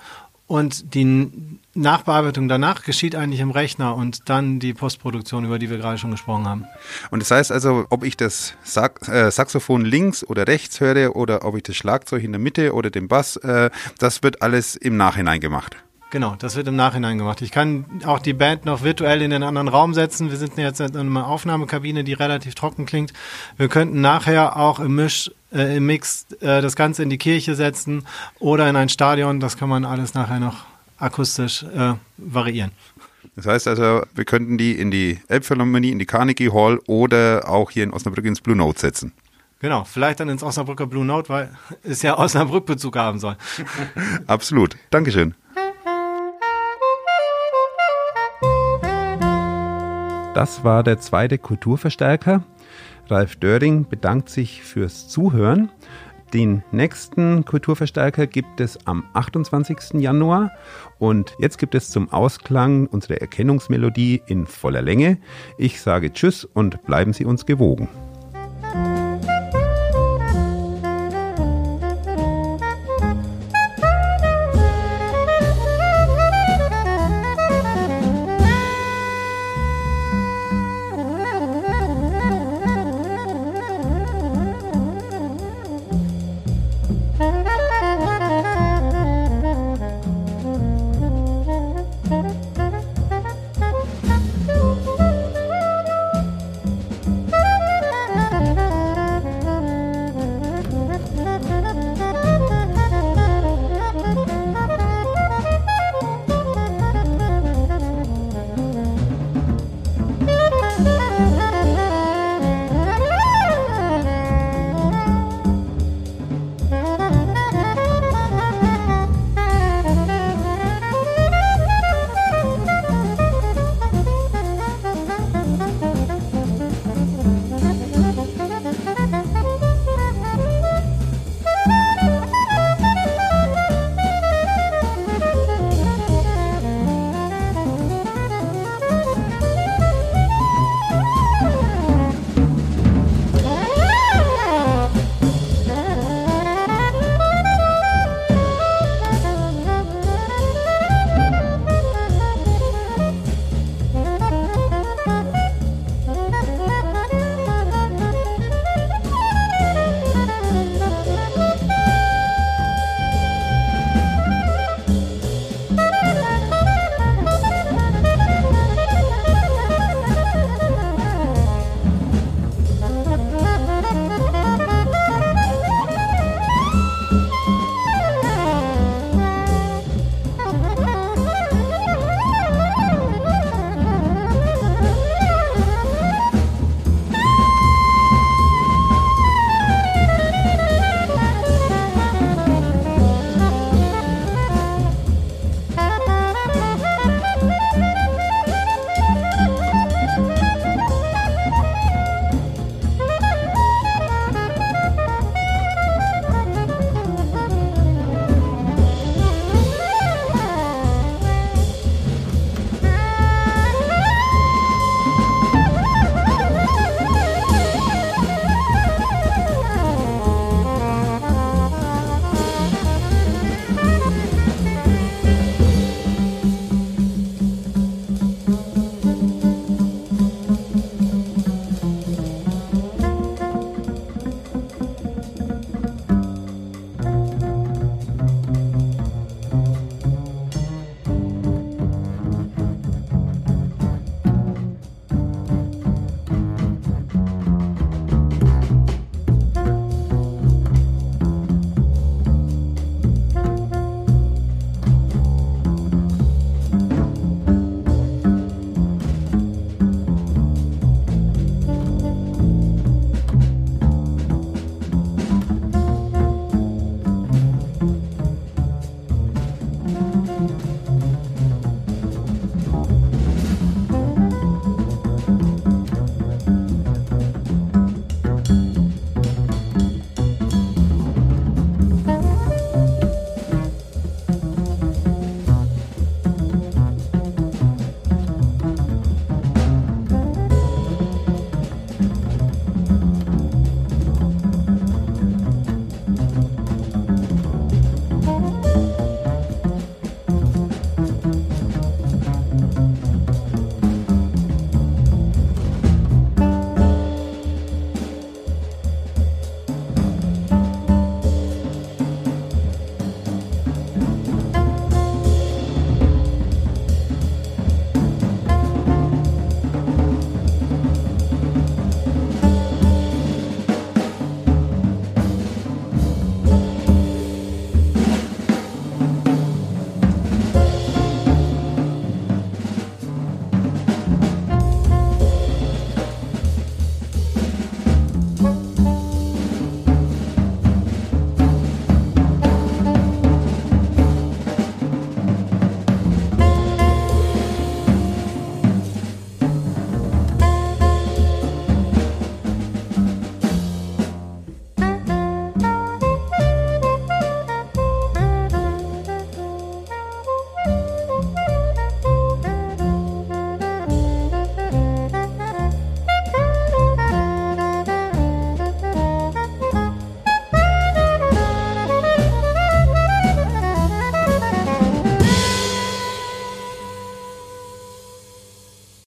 und die Nachbearbeitung danach geschieht eigentlich im Rechner und dann die Postproduktion, über die wir gerade schon gesprochen haben. Und das heißt also, ob ich das Sax äh, Saxophon links oder rechts höre oder ob ich das Schlagzeug in der Mitte oder den Bass, äh, das wird alles im Nachhinein gemacht. Genau, das wird im Nachhinein gemacht. Ich kann auch die Band noch virtuell in den anderen Raum setzen. Wir sind jetzt in einer Aufnahmekabine, die relativ trocken klingt. Wir könnten nachher auch im Misch, äh, im Mix äh, das Ganze in die Kirche setzen oder in ein Stadion. Das kann man alles nachher noch akustisch äh, variieren. Das heißt also, wir könnten die in die Elbphilharmonie, in die Carnegie Hall oder auch hier in Osnabrück ins Blue Note setzen. Genau, vielleicht dann ins Osnabrücker Blue Note, weil es ja Osnabrück-Bezug haben soll. *laughs* Absolut. Dankeschön. Das war der zweite Kulturverstärker. Ralf Döring bedankt sich fürs Zuhören. Den nächsten Kulturverstärker gibt es am 28. Januar und jetzt gibt es zum Ausklang unsere Erkennungsmelodie in voller Länge. Ich sage Tschüss und bleiben Sie uns gewogen.